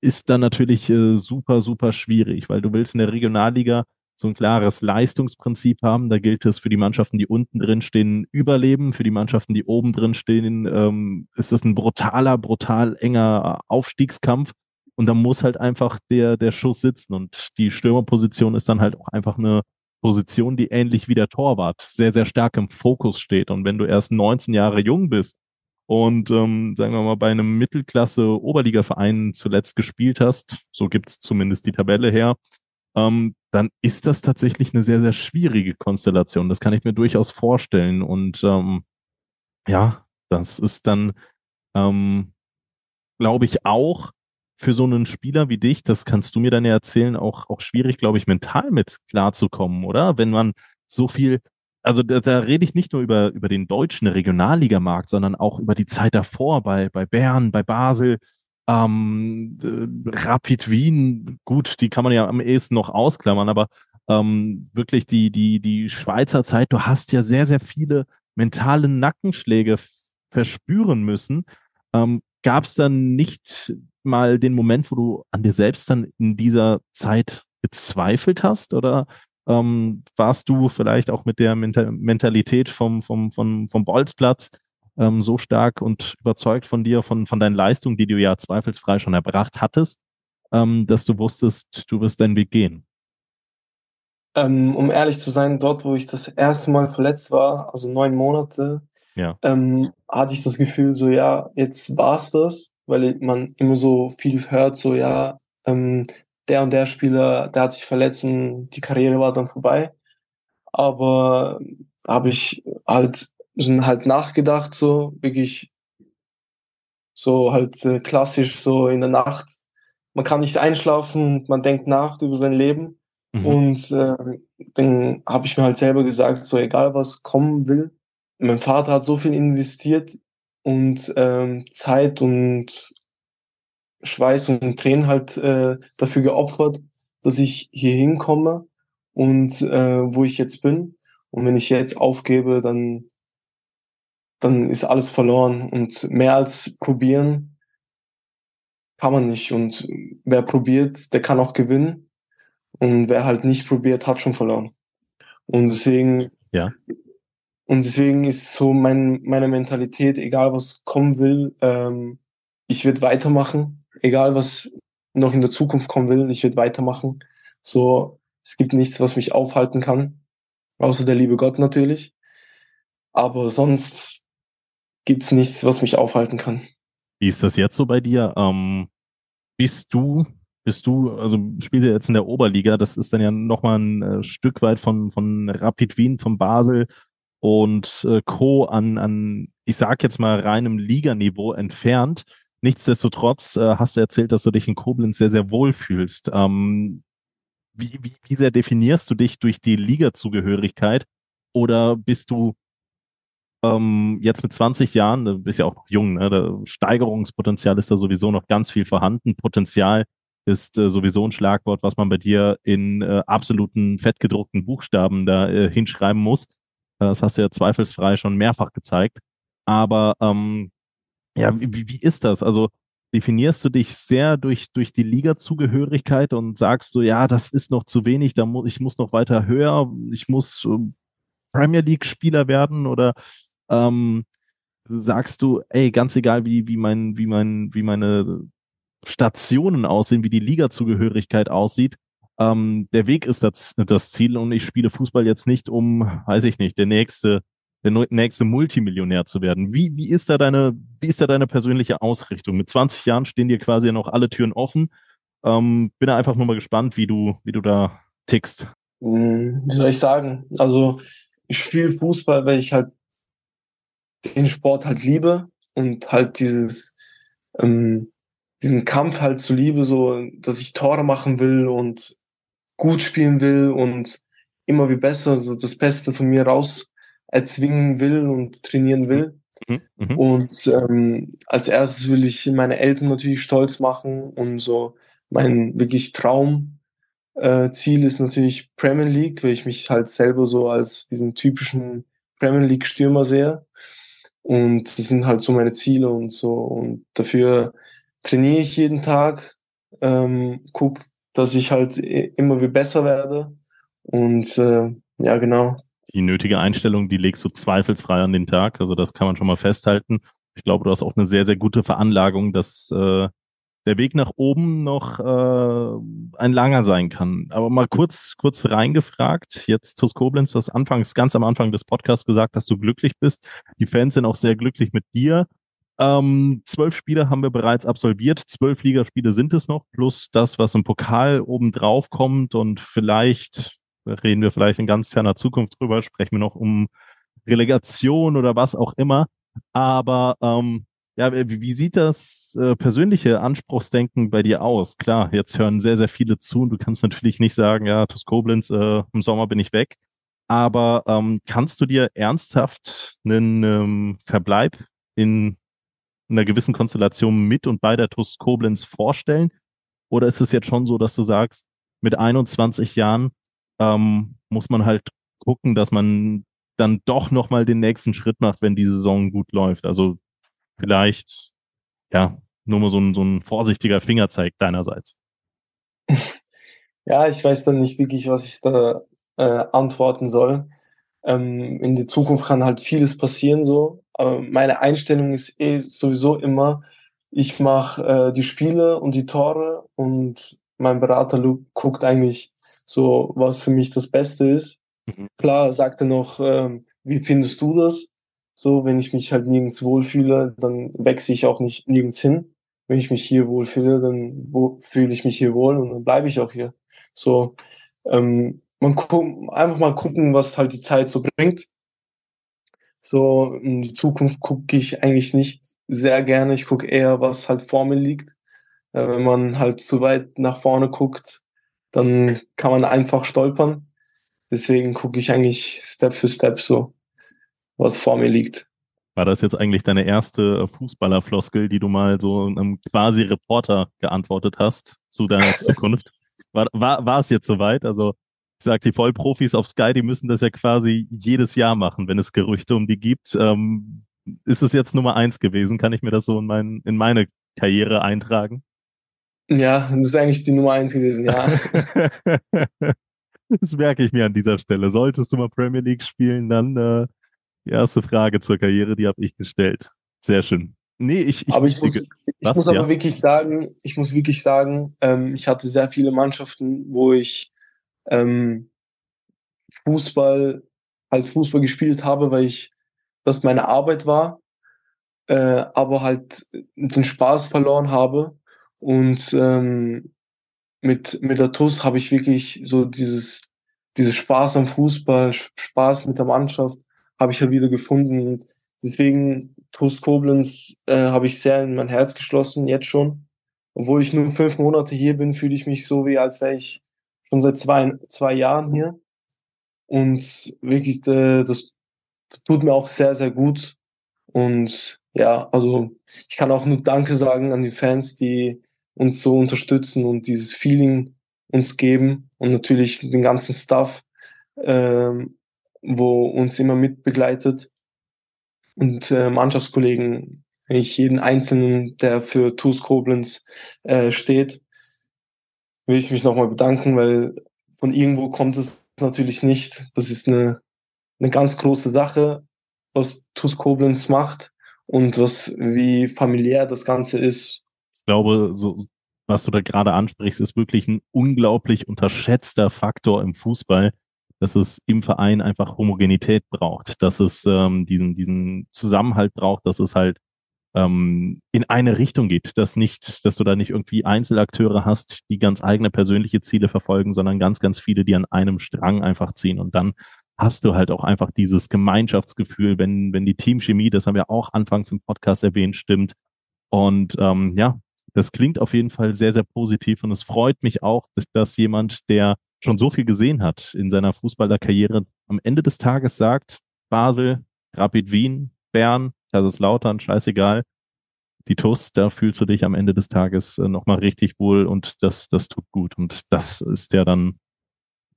ist dann natürlich äh, super, super schwierig, weil du willst in der Regionalliga so ein klares Leistungsprinzip haben. Da gilt es für die Mannschaften, die unten drin stehen, überleben. Für die Mannschaften, die oben drin stehen, ähm, ist es ein brutaler, brutal enger Aufstiegskampf. und da muss halt einfach der, der Schuss sitzen und die Stürmerposition ist dann halt auch einfach eine Position, die ähnlich wie der Torwart sehr, sehr stark im Fokus steht. Und wenn du erst 19 Jahre jung bist und ähm, sagen wir mal bei einem Mittelklasse-Oberliga-Verein zuletzt gespielt hast, so gibt's zumindest die Tabelle her, ähm, dann ist das tatsächlich eine sehr, sehr schwierige Konstellation. Das kann ich mir durchaus vorstellen. Und ähm, ja, das ist dann, ähm, glaube ich, auch für so einen Spieler wie dich, das kannst du mir dann ja erzählen, auch, auch schwierig, glaube ich, mental mit klarzukommen, oder? Wenn man so viel, also da, da rede ich nicht nur über, über den deutschen Regionalligamarkt, sondern auch über die Zeit davor bei, bei Bern, bei Basel, ähm, äh, Rapid Wien, gut, die kann man ja am ehesten noch ausklammern, aber ähm, wirklich die, die, die Schweizer Zeit, du hast ja sehr, sehr viele mentale Nackenschläge verspüren müssen. Ähm, Gab es dann nicht mal den Moment, wo du an dir selbst dann in dieser Zeit gezweifelt hast? Oder ähm, warst du vielleicht auch mit der Mental Mentalität vom, vom, vom, vom Bolzplatz ähm, so stark und überzeugt von dir, von, von deinen Leistungen, die du ja zweifelsfrei schon erbracht hattest, ähm, dass du wusstest, du wirst deinen Weg gehen? Ähm, um ehrlich zu sein, dort, wo ich das erste Mal verletzt war, also neun Monate, ja. ähm, hatte ich das Gefühl, so ja, jetzt war's das, weil man immer so viel hört, so ja, ähm, der und der Spieler, der hat sich verletzt und die Karriere war dann vorbei. Aber habe ich halt sind halt nachgedacht, so wirklich so halt äh, klassisch so in der Nacht. Man kann nicht einschlafen, man denkt nach über sein Leben. Mhm. Und äh, dann habe ich mir halt selber gesagt, so egal was kommen will. Mein Vater hat so viel investiert und ähm, Zeit und Schweiß und Tränen halt äh, dafür geopfert, dass ich hier hinkomme und äh, wo ich jetzt bin. Und wenn ich jetzt aufgebe, dann dann ist alles verloren. Und mehr als probieren kann man nicht. Und wer probiert, der kann auch gewinnen. Und wer halt nicht probiert, hat schon verloren. Und deswegen, ja. Und deswegen ist so mein, meine Mentalität, egal was kommen will, ähm, ich werde weitermachen. Egal was noch in der Zukunft kommen will, ich werde weitermachen. So, es gibt nichts, was mich aufhalten kann. Außer der liebe Gott natürlich. Aber sonst gibt es nichts, was mich aufhalten kann. Wie ist das jetzt so bei dir? Ähm, bist du, bist du, also spielst du jetzt in der Oberliga, das ist dann ja nochmal ein äh, Stück weit von, von Rapid Wien, von Basel und äh, Co. an, an, ich sag jetzt mal, reinem Liganiveau entfernt. Nichtsdestotrotz äh, hast du erzählt, dass du dich in Koblenz sehr, sehr wohl fühlst. Ähm, wie, wie, wie sehr definierst du dich durch die Ligazugehörigkeit? Oder bist du ähm, jetzt mit 20 Jahren, du bist ja auch noch jung, ne? Steigerungspotenzial ist da sowieso noch ganz viel vorhanden. Potenzial ist äh, sowieso ein Schlagwort, was man bei dir in äh, absoluten fettgedruckten Buchstaben da äh, hinschreiben muss. Äh, das hast du ja zweifelsfrei schon mehrfach gezeigt. Aber ähm, ja, wie, wie ist das? Also definierst du dich sehr durch, durch die Liga-Zugehörigkeit und sagst du, ja, das ist noch zu wenig, da mu ich muss noch weiter höher, ich muss äh, Premier League-Spieler werden oder ähm, sagst du, ey, ganz egal wie, wie mein, wie mein, wie meine Stationen aussehen, wie die Liga-Zugehörigkeit aussieht, ähm, der Weg ist das, das Ziel und ich spiele Fußball jetzt nicht, um, weiß ich nicht, der nächste, der nächste Multimillionär zu werden. Wie, wie ist da deine, wie ist da deine persönliche Ausrichtung? Mit 20 Jahren stehen dir quasi noch alle Türen offen. Ähm, bin da einfach nur mal gespannt, wie du, wie du da tickst. Hm, wie soll ich sagen? Also, ich spiele Fußball, weil ich halt den Sport halt liebe und halt dieses, ähm, diesen Kampf halt zu liebe, so, dass ich Tore machen will und gut spielen will und immer wie besser, so das Beste von mir raus erzwingen will und trainieren will. Mhm, mh. Und ähm, als erstes will ich meine Eltern natürlich stolz machen und so mein wirklich Traumziel äh, ist natürlich Premier League, weil ich mich halt selber so als diesen typischen Premier League Stürmer sehe. Und das sind halt so meine Ziele und so. Und dafür trainiere ich jeden Tag, ähm, guck, dass ich halt immer wie besser werde. Und äh, ja, genau. Die nötige Einstellung, die legst du zweifelsfrei an den Tag. Also das kann man schon mal festhalten. Ich glaube, du hast auch eine sehr, sehr gute Veranlagung, das äh, der Weg nach oben noch äh, ein langer sein kann. Aber mal kurz, kurz reingefragt. Jetzt TuS Koblenz, du hast anfangs, ganz am Anfang des Podcasts gesagt, dass du glücklich bist. Die Fans sind auch sehr glücklich mit dir. Ähm, zwölf Spiele haben wir bereits absolviert. Zwölf Ligaspiele sind es noch, plus das, was im Pokal obendrauf kommt. Und vielleicht reden wir vielleicht in ganz ferner Zukunft drüber, sprechen wir noch um Relegation oder was auch immer. Aber ähm, ja, wie sieht das äh, persönliche Anspruchsdenken bei dir aus? Klar, jetzt hören sehr, sehr viele zu und du kannst natürlich nicht sagen, ja, TuS Koblenz, äh, im Sommer bin ich weg. Aber ähm, kannst du dir ernsthaft einen ähm, Verbleib in einer gewissen Konstellation mit und bei der TuS Koblenz vorstellen? Oder ist es jetzt schon so, dass du sagst, mit 21 Jahren ähm, muss man halt gucken, dass man dann doch nochmal den nächsten Schritt macht, wenn die Saison gut läuft? Also vielleicht, ja, nur mal so ein, so ein vorsichtiger Fingerzeig deinerseits. Ja, ich weiß dann nicht wirklich, was ich da äh, antworten soll. Ähm, in der Zukunft kann halt vieles passieren so. Aber meine Einstellung ist eh sowieso immer, ich mache äh, die Spiele und die Tore und mein Berater Luke guckt eigentlich so, was für mich das Beste ist. Mhm. Klar, sagt er noch, ähm, wie findest du das? So, wenn ich mich halt nirgends wohlfühle, dann wechsle ich auch nicht nirgends hin. Wenn ich mich hier wohlfühle, dann wo, fühle ich mich hier wohl und dann bleibe ich auch hier. So, ähm, man einfach mal gucken, was halt die Zeit so bringt. So, in die Zukunft gucke ich eigentlich nicht sehr gerne. Ich gucke eher, was halt vor mir liegt. Äh, wenn man halt zu weit nach vorne guckt, dann kann man einfach stolpern. Deswegen gucke ich eigentlich Step für Step so was vor mir liegt. War das jetzt eigentlich deine erste Fußballerfloskel, die du mal so einem quasi Reporter geantwortet hast zu deiner Zukunft? War, war, war es jetzt soweit? Also ich sag, die Vollprofis auf Sky, die müssen das ja quasi jedes Jahr machen, wenn es Gerüchte um die gibt. Ähm, ist es jetzt Nummer eins gewesen? Kann ich mir das so in, mein, in meine Karriere eintragen? Ja, das ist eigentlich die Nummer eins gewesen, ja. das merke ich mir an dieser Stelle. Solltest du mal Premier League spielen, dann äh, die erste Frage zur Karriere, die habe ich gestellt. Sehr schön. Nee, ich, ich, aber ich muss, ich Was? muss aber ja. wirklich sagen, ich muss wirklich sagen, ähm, ich hatte sehr viele Mannschaften, wo ich ähm, Fußball, halt Fußball gespielt habe, weil ich, das meine Arbeit war, äh, aber halt den Spaß verloren habe. Und ähm, mit, mit der TUS habe ich wirklich so dieses, dieses Spaß am Fußball, Spaß mit der Mannschaft, habe ich ja wieder gefunden. Deswegen TuS Koblenz äh, habe ich sehr in mein Herz geschlossen, jetzt schon. Obwohl ich nur fünf Monate hier bin, fühle ich mich so wie, als wäre ich schon seit zwei, zwei Jahren hier. Und wirklich, äh, das, das tut mir auch sehr, sehr gut. Und ja, also ich kann auch nur Danke sagen an die Fans, die uns so unterstützen und dieses Feeling uns geben und natürlich den ganzen Staff. Ähm, wo uns immer mitbegleitet. Und äh, Mannschaftskollegen, ich jeden Einzelnen, der für TuS Koblenz äh, steht, will ich mich nochmal bedanken, weil von irgendwo kommt es natürlich nicht. Das ist eine, eine ganz große Sache, was TuS Koblenz macht und was, wie familiär das Ganze ist. Ich glaube, so, was du da gerade ansprichst, ist wirklich ein unglaublich unterschätzter Faktor im Fußball, dass es im Verein einfach Homogenität braucht, dass es ähm, diesen, diesen Zusammenhalt braucht, dass es halt ähm, in eine Richtung geht, dass nicht, dass du da nicht irgendwie Einzelakteure hast, die ganz eigene persönliche Ziele verfolgen, sondern ganz, ganz viele, die an einem Strang einfach ziehen. Und dann hast du halt auch einfach dieses Gemeinschaftsgefühl, wenn, wenn die Teamchemie, das haben wir auch anfangs im Podcast erwähnt, stimmt. Und ähm, ja, das klingt auf jeden Fall sehr, sehr positiv und es freut mich auch, dass jemand, der schon so viel gesehen hat in seiner Fußballerkarriere, am Ende des Tages sagt, Basel, Rapid Wien, Bern, Kaiserslautern, scheißegal, die TUS, da fühlst du dich am Ende des Tages äh, nochmal richtig wohl und das, das tut gut. Und das ist ja dann,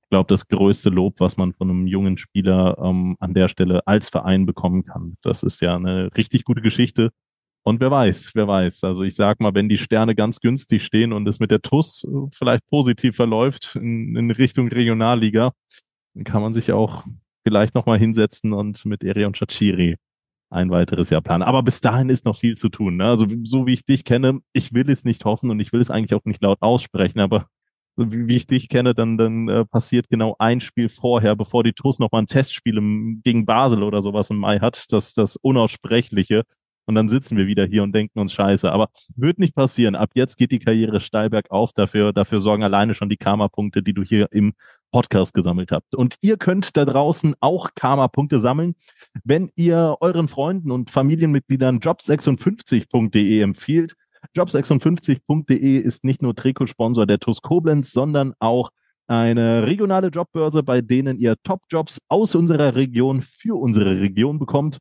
ich glaube, das größte Lob, was man von einem jungen Spieler ähm, an der Stelle als Verein bekommen kann. Das ist ja eine richtig gute Geschichte. Und wer weiß, wer weiß. Also ich sag mal, wenn die Sterne ganz günstig stehen und es mit der TUS vielleicht positiv verläuft in, in Richtung Regionalliga, dann kann man sich auch vielleicht nochmal hinsetzen und mit Erion Chachiri ein weiteres Jahr planen. Aber bis dahin ist noch viel zu tun. Ne? Also so wie ich dich kenne, ich will es nicht hoffen und ich will es eigentlich auch nicht laut aussprechen, aber wie, wie ich dich kenne, dann, dann äh, passiert genau ein Spiel vorher, bevor die TUS nochmal ein Testspiel im, gegen Basel oder sowas im Mai hat, das, das Unaussprechliche. Und dann sitzen wir wieder hier und denken uns Scheiße. Aber wird nicht passieren. Ab jetzt geht die Karriere steil bergauf. Dafür, dafür sorgen alleine schon die Karma-Punkte, die du hier im Podcast gesammelt habt. Und ihr könnt da draußen auch Karma-Punkte sammeln, wenn ihr euren Freunden und Familienmitgliedern job56.de empfiehlt. Job56.de ist nicht nur Trikotsponsor der TUS Koblenz, sondern auch eine regionale Jobbörse, bei denen ihr Top-Jobs aus unserer Region für unsere Region bekommt.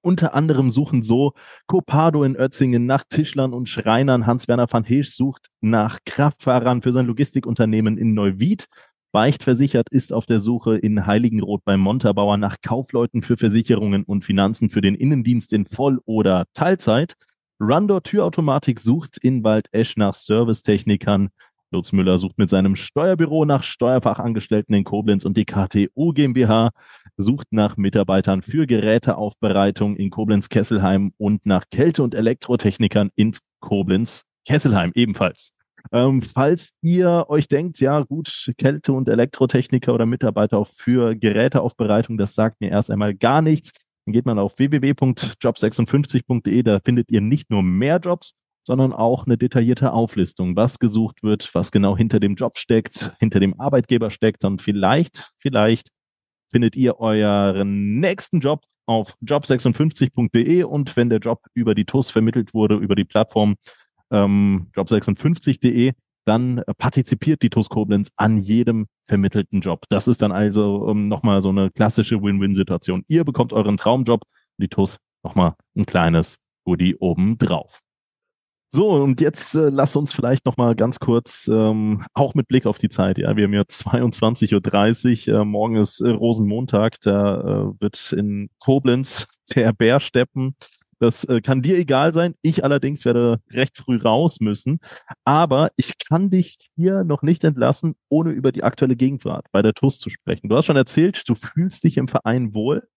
Unter anderem suchen so Copado in Ötzingen nach Tischlern und Schreinern. Hans-Werner van Heesch sucht nach Kraftfahrern für sein Logistikunternehmen in Neuwied. Beicht versichert ist auf der Suche in Heiligenroth beim Montabauer nach Kaufleuten für Versicherungen und Finanzen für den Innendienst in Voll- oder Teilzeit. Rundor Türautomatik sucht in Waldesch nach Servicetechnikern. Lutz Müller sucht mit seinem Steuerbüro nach Steuerfachangestellten in Koblenz und die KTU GmbH sucht nach Mitarbeitern für Geräteaufbereitung in Koblenz-Kesselheim und nach Kälte- und Elektrotechnikern in Koblenz-Kesselheim ebenfalls. Ähm, falls ihr euch denkt, ja gut, Kälte- und Elektrotechniker oder Mitarbeiter für Geräteaufbereitung, das sagt mir erst einmal gar nichts, dann geht man auf www.job56.de, da findet ihr nicht nur mehr Jobs, sondern auch eine detaillierte Auflistung, was gesucht wird, was genau hinter dem Job steckt, hinter dem Arbeitgeber steckt und vielleicht, vielleicht findet ihr euren nächsten Job auf job56.de und wenn der Job über die TUS vermittelt wurde, über die Plattform ähm, job56.de, dann partizipiert die TUS Koblenz an jedem vermittelten Job. Das ist dann also ähm, nochmal so eine klassische Win-Win-Situation. Ihr bekommt euren Traumjob, die TUS nochmal ein kleines Goodie oben drauf. So, und jetzt äh, lass uns vielleicht noch mal ganz kurz, ähm, auch mit Blick auf die Zeit, ja, wir haben ja 22.30 Uhr, äh, morgen ist äh, Rosenmontag, da äh, wird in Koblenz der Bär steppen. Das äh, kann dir egal sein. Ich allerdings werde recht früh raus müssen. Aber ich kann dich hier noch nicht entlassen, ohne über die aktuelle Gegenwart bei der TUS zu sprechen. Du hast schon erzählt, du fühlst dich im Verein wohl.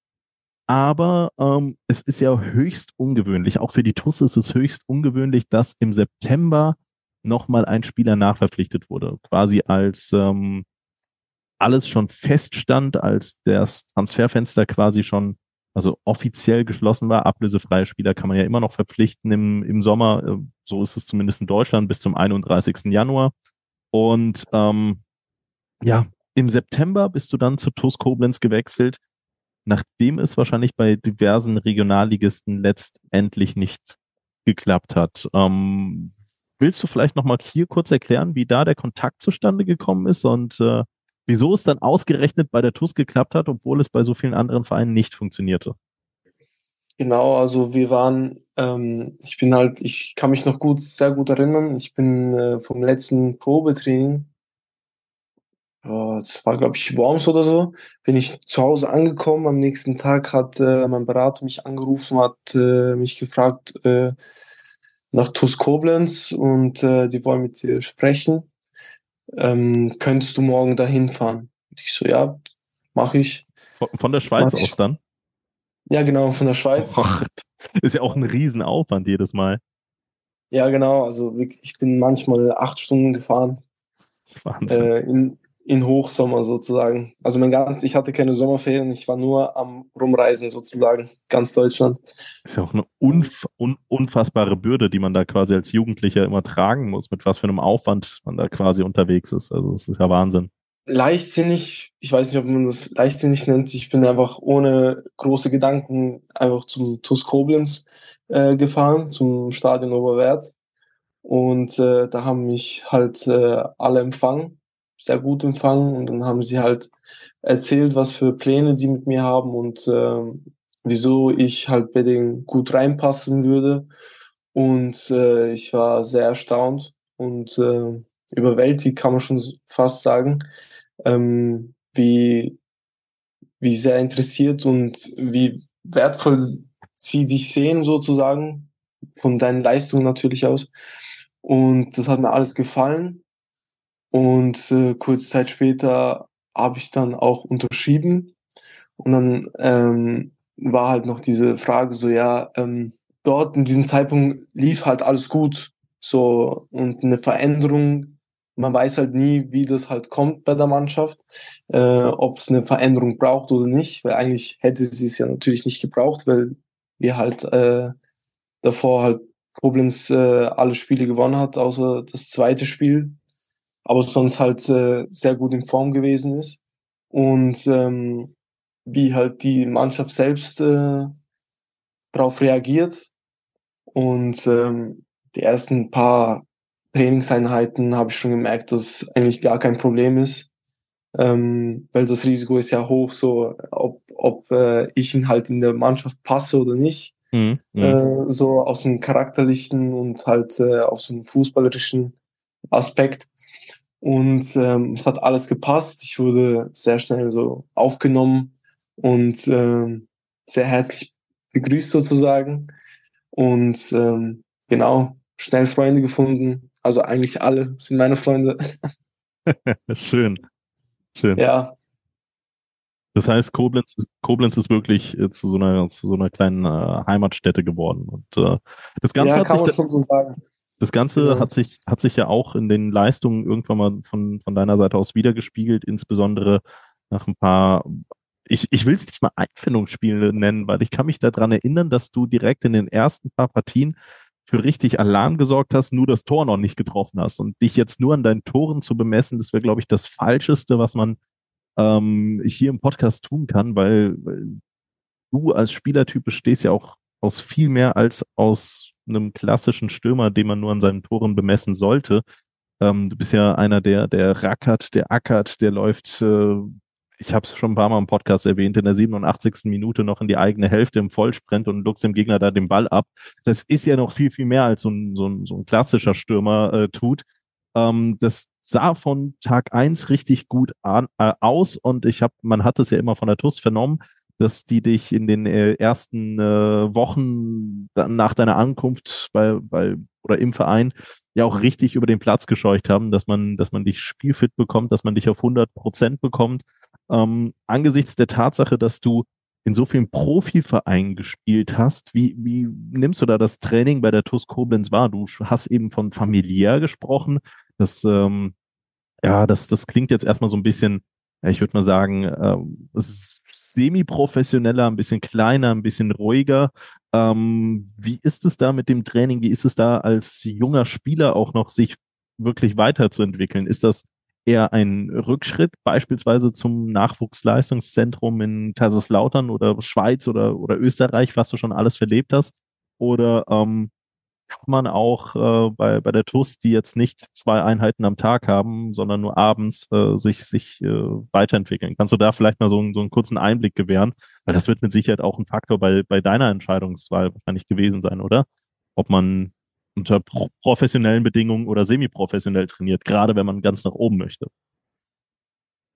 Aber ähm, es ist ja höchst ungewöhnlich, auch für die TUS ist es höchst ungewöhnlich, dass im September nochmal ein Spieler nachverpflichtet wurde. Quasi als ähm, alles schon feststand, als das Transferfenster quasi schon also offiziell geschlossen war. Ablösefreie Spieler kann man ja immer noch verpflichten im, im Sommer. Äh, so ist es zumindest in Deutschland bis zum 31. Januar. Und ähm, ja, im September bist du dann zu TUS Koblenz gewechselt nachdem es wahrscheinlich bei diversen Regionalligisten letztendlich nicht geklappt hat. Ähm, willst du vielleicht nochmal hier kurz erklären, wie da der Kontakt zustande gekommen ist und äh, wieso es dann ausgerechnet bei der TUS geklappt hat, obwohl es bei so vielen anderen Vereinen nicht funktionierte? Genau, also wir waren, ähm, ich bin halt, ich kann mich noch gut, sehr gut erinnern, ich bin äh, vom letzten Probetraining ja, das war, glaube ich, Worms oder so. Bin ich zu Hause angekommen. Am nächsten Tag hat äh, mein Berater mich angerufen, hat äh, mich gefragt äh, nach TUS Koblenz und äh, die wollen mit dir sprechen. Ähm, könntest du morgen dahin fahren? Ich so, ja, mache ich. Von, von, der Schweiz aus dann? Ja, genau, von der Schweiz. Och, ist ja auch ein Riesenaufwand jedes Mal. Ja, genau. Also ich bin manchmal acht Stunden gefahren. Wahnsinn. Äh, in, in Hochsommer sozusagen. Also mein ganz, ich hatte keine Sommerferien, ich war nur am Rumreisen sozusagen, ganz Deutschland. Ist ja auch eine unf un unfassbare Bürde, die man da quasi als Jugendlicher immer tragen muss, mit was für einem Aufwand man da quasi unterwegs ist. Also es ist ja Wahnsinn. Leichtsinnig, ich weiß nicht, ob man das leichtsinnig nennt. Ich bin einfach ohne große Gedanken einfach zum TuS Koblenz äh, gefahren, zum Stadion Oberwert. Und äh, da haben mich halt äh, alle empfangen sehr gut empfangen und dann haben sie halt erzählt, was für Pläne die mit mir haben und äh, wieso ich halt bei denen gut reinpassen würde. Und äh, ich war sehr erstaunt und äh, überwältigt, kann man schon fast sagen, ähm, wie, wie sehr interessiert und wie wertvoll sie dich sehen sozusagen, von deinen Leistungen natürlich aus. Und das hat mir alles gefallen. Und äh, kurze Zeit später habe ich dann auch unterschrieben. Und dann ähm, war halt noch diese Frage so, ja, ähm, dort in diesem Zeitpunkt lief halt alles gut. So, und eine Veränderung, man weiß halt nie, wie das halt kommt bei der Mannschaft, äh, ob es eine Veränderung braucht oder nicht, weil eigentlich hätte sie es ja natürlich nicht gebraucht, weil wir halt äh, davor halt Koblenz äh, alle Spiele gewonnen hat, außer das zweite Spiel, aber sonst halt äh, sehr gut in Form gewesen ist. Und ähm, wie halt die Mannschaft selbst äh, darauf reagiert. Und ähm, die ersten paar Trainingseinheiten habe ich schon gemerkt, dass eigentlich gar kein Problem ist, ähm, weil das Risiko ist ja hoch, so ob, ob äh, ich ihn halt in der Mannschaft passe oder nicht. Mhm. mhm. Äh, so aus dem charakterlichen und halt äh, aus dem fußballerischen Aspekt. Und ähm, es hat alles gepasst. Ich wurde sehr schnell so aufgenommen und ähm, sehr herzlich begrüßt sozusagen. Und ähm, genau, schnell Freunde gefunden. Also eigentlich alle sind meine Freunde. Schön. Schön. Ja, das heißt, Koblenz ist, Koblenz ist wirklich äh, zu so einer, zu so einer kleinen äh, Heimatstätte geworden. Und äh, das Ganze ja, hat kann sich man schon so sagen. Das Ganze ja. hat sich, hat sich ja auch in den Leistungen irgendwann mal von, von deiner Seite aus wiedergespiegelt, insbesondere nach ein paar, ich, ich will es nicht mal Einfindungsspiele nennen, weil ich kann mich daran erinnern, dass du direkt in den ersten paar Partien für richtig Alarm gesorgt hast, nur das Tor noch nicht getroffen hast. Und dich jetzt nur an deinen Toren zu bemessen, das wäre, glaube ich, das Falscheste, was man ähm, hier im Podcast tun kann, weil, weil du als Spielertyp bestehst ja auch aus viel mehr als aus einem klassischen Stürmer, den man nur an seinen Toren bemessen sollte. Ähm, du bist ja einer, der, der rackert, der ackert, der läuft, äh, ich habe es schon ein paar Mal im Podcast erwähnt, in der 87. Minute noch in die eigene Hälfte im Vollsprint und luchst dem Gegner da den Ball ab. Das ist ja noch viel, viel mehr als so ein, so ein, so ein klassischer Stürmer äh, tut. Ähm, das, sah von Tag eins richtig gut an, äh, aus und ich habe, man hat es ja immer von der TUS vernommen, dass die dich in den äh, ersten äh, Wochen nach deiner Ankunft bei, bei oder im Verein ja auch richtig über den Platz gescheucht haben, dass man, dass man dich spielfit bekommt, dass man dich auf 100 Prozent bekommt. Ähm, angesichts der Tatsache, dass du in so vielen Profivereinen gespielt hast, wie, wie nimmst du da das Training bei der TUS Koblenz wahr? Du hast eben von familiär gesprochen. Das, ähm, ja, das, das klingt jetzt erstmal so ein bisschen, ich würde mal sagen, ähm, semi-professioneller, ein bisschen kleiner, ein bisschen ruhiger. Ähm, wie ist es da mit dem Training? Wie ist es da als junger Spieler auch noch, sich wirklich weiterzuentwickeln? Ist das eher ein Rückschritt, beispielsweise zum Nachwuchsleistungszentrum in Kaiserslautern oder Schweiz oder, oder Österreich, was du schon alles verlebt hast? Oder ähm, kann man auch äh, bei, bei der TUS, die jetzt nicht zwei Einheiten am Tag haben, sondern nur abends äh, sich, sich äh, weiterentwickeln. Kannst du da vielleicht mal so, einen, so einen kurzen Einblick gewähren? Weil das wird mit Sicherheit auch ein Faktor bei, bei deiner Entscheidungswahl wahrscheinlich gewesen sein, oder? Ob man unter pro professionellen Bedingungen oder semi-professionell trainiert, gerade wenn man ganz nach oben möchte.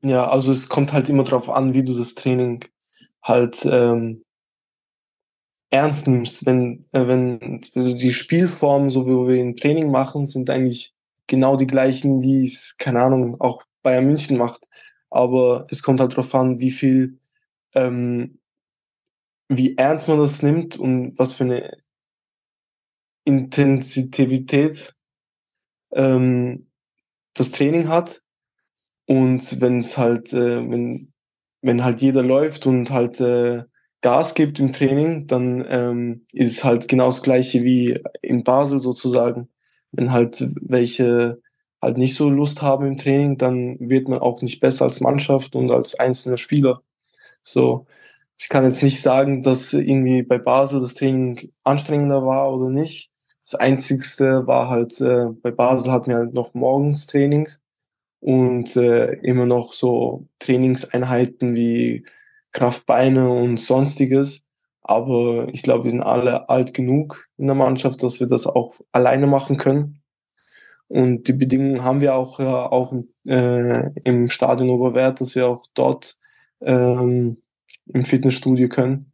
Ja, also es kommt halt immer darauf an, wie du das Training halt ähm, ernst nimmst, wenn, äh, wenn also die Spielformen, so wie wir im Training machen, sind eigentlich genau die gleichen, wie es, keine Ahnung, auch Bayern München macht. Aber es kommt halt darauf an, wie viel, ähm, wie ernst man das nimmt und was für eine Intensität ähm, das Training hat. Und wenn es halt, äh, wenn, wenn halt jeder läuft und halt äh, Gas gibt im Training, dann ähm, ist halt genau das gleiche wie in Basel sozusagen. Wenn halt welche halt nicht so Lust haben im Training, dann wird man auch nicht besser als Mannschaft und als einzelner Spieler. So, ich kann jetzt nicht sagen, dass irgendwie bei Basel das Training anstrengender war oder nicht. Das Einzigste war halt, äh, bei Basel hatten wir halt noch morgens Trainings und äh, immer noch so Trainingseinheiten wie Kraftbeine und sonstiges. Aber ich glaube, wir sind alle alt genug in der Mannschaft, dass wir das auch alleine machen können. Und die Bedingungen haben wir auch, ja, auch äh, im Stadion Oberwert, dass wir auch dort ähm, im Fitnessstudio können.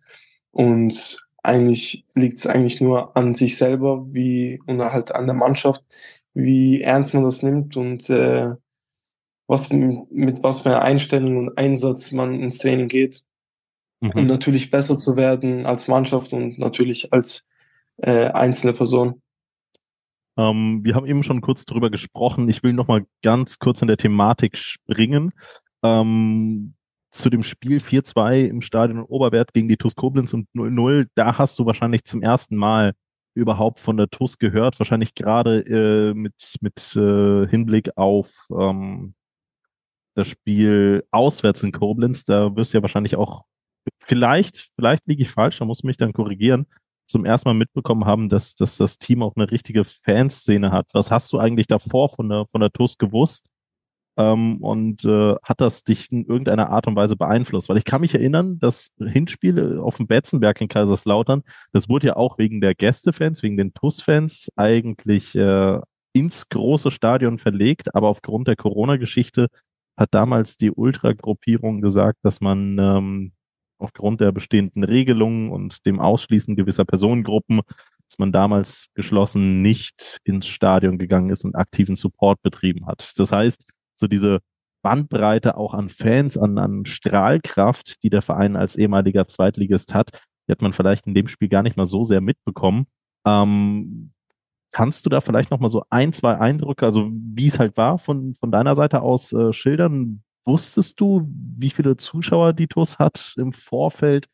Und eigentlich liegt es eigentlich nur an sich selber, wie und halt an der Mannschaft, wie ernst man das nimmt und äh, was mit was für einer Einstellung und Einsatz man ins Training geht. Mhm. um natürlich besser zu werden als Mannschaft und natürlich als äh, einzelne Person. Ähm, wir haben eben schon kurz darüber gesprochen. Ich will noch mal ganz kurz in der Thematik springen. Ähm, zu dem Spiel 4-2 im Stadion Oberwert gegen die TuS Koblenz und 0-0, da hast du wahrscheinlich zum ersten Mal überhaupt von der TUS gehört, wahrscheinlich gerade äh, mit, mit äh, Hinblick auf ähm, das Spiel auswärts in Koblenz. Da wirst du ja wahrscheinlich auch, vielleicht, vielleicht liege ich falsch, da muss mich dann korrigieren, zum ersten Mal mitbekommen haben, dass, dass das Team auch eine richtige Fanszene hat. Was hast du eigentlich davor von der, von der TUS gewusst? Ähm, und äh, hat das dich in irgendeiner Art und Weise beeinflusst? Weil ich kann mich erinnern, das Hinspiel auf dem Betzenberg in Kaiserslautern, das wurde ja auch wegen der Gästefans, wegen den TUS-Fans eigentlich äh, ins große Stadion verlegt, aber aufgrund der Corona-Geschichte hat damals die Ultra-Gruppierung gesagt, dass man ähm, aufgrund der bestehenden Regelungen und dem Ausschließen gewisser Personengruppen, dass man damals geschlossen nicht ins Stadion gegangen ist und aktiven Support betrieben hat. Das heißt, so diese Bandbreite auch an Fans, an, an Strahlkraft, die der Verein als ehemaliger Zweitligist hat, die hat man vielleicht in dem Spiel gar nicht mal so sehr mitbekommen. Ähm, kannst du da vielleicht noch mal so ein, zwei Eindrücke, also wie es halt war, von, von deiner Seite aus äh, schildern? Wusstest du, wie viele Zuschauer die TUS hat im Vorfeld,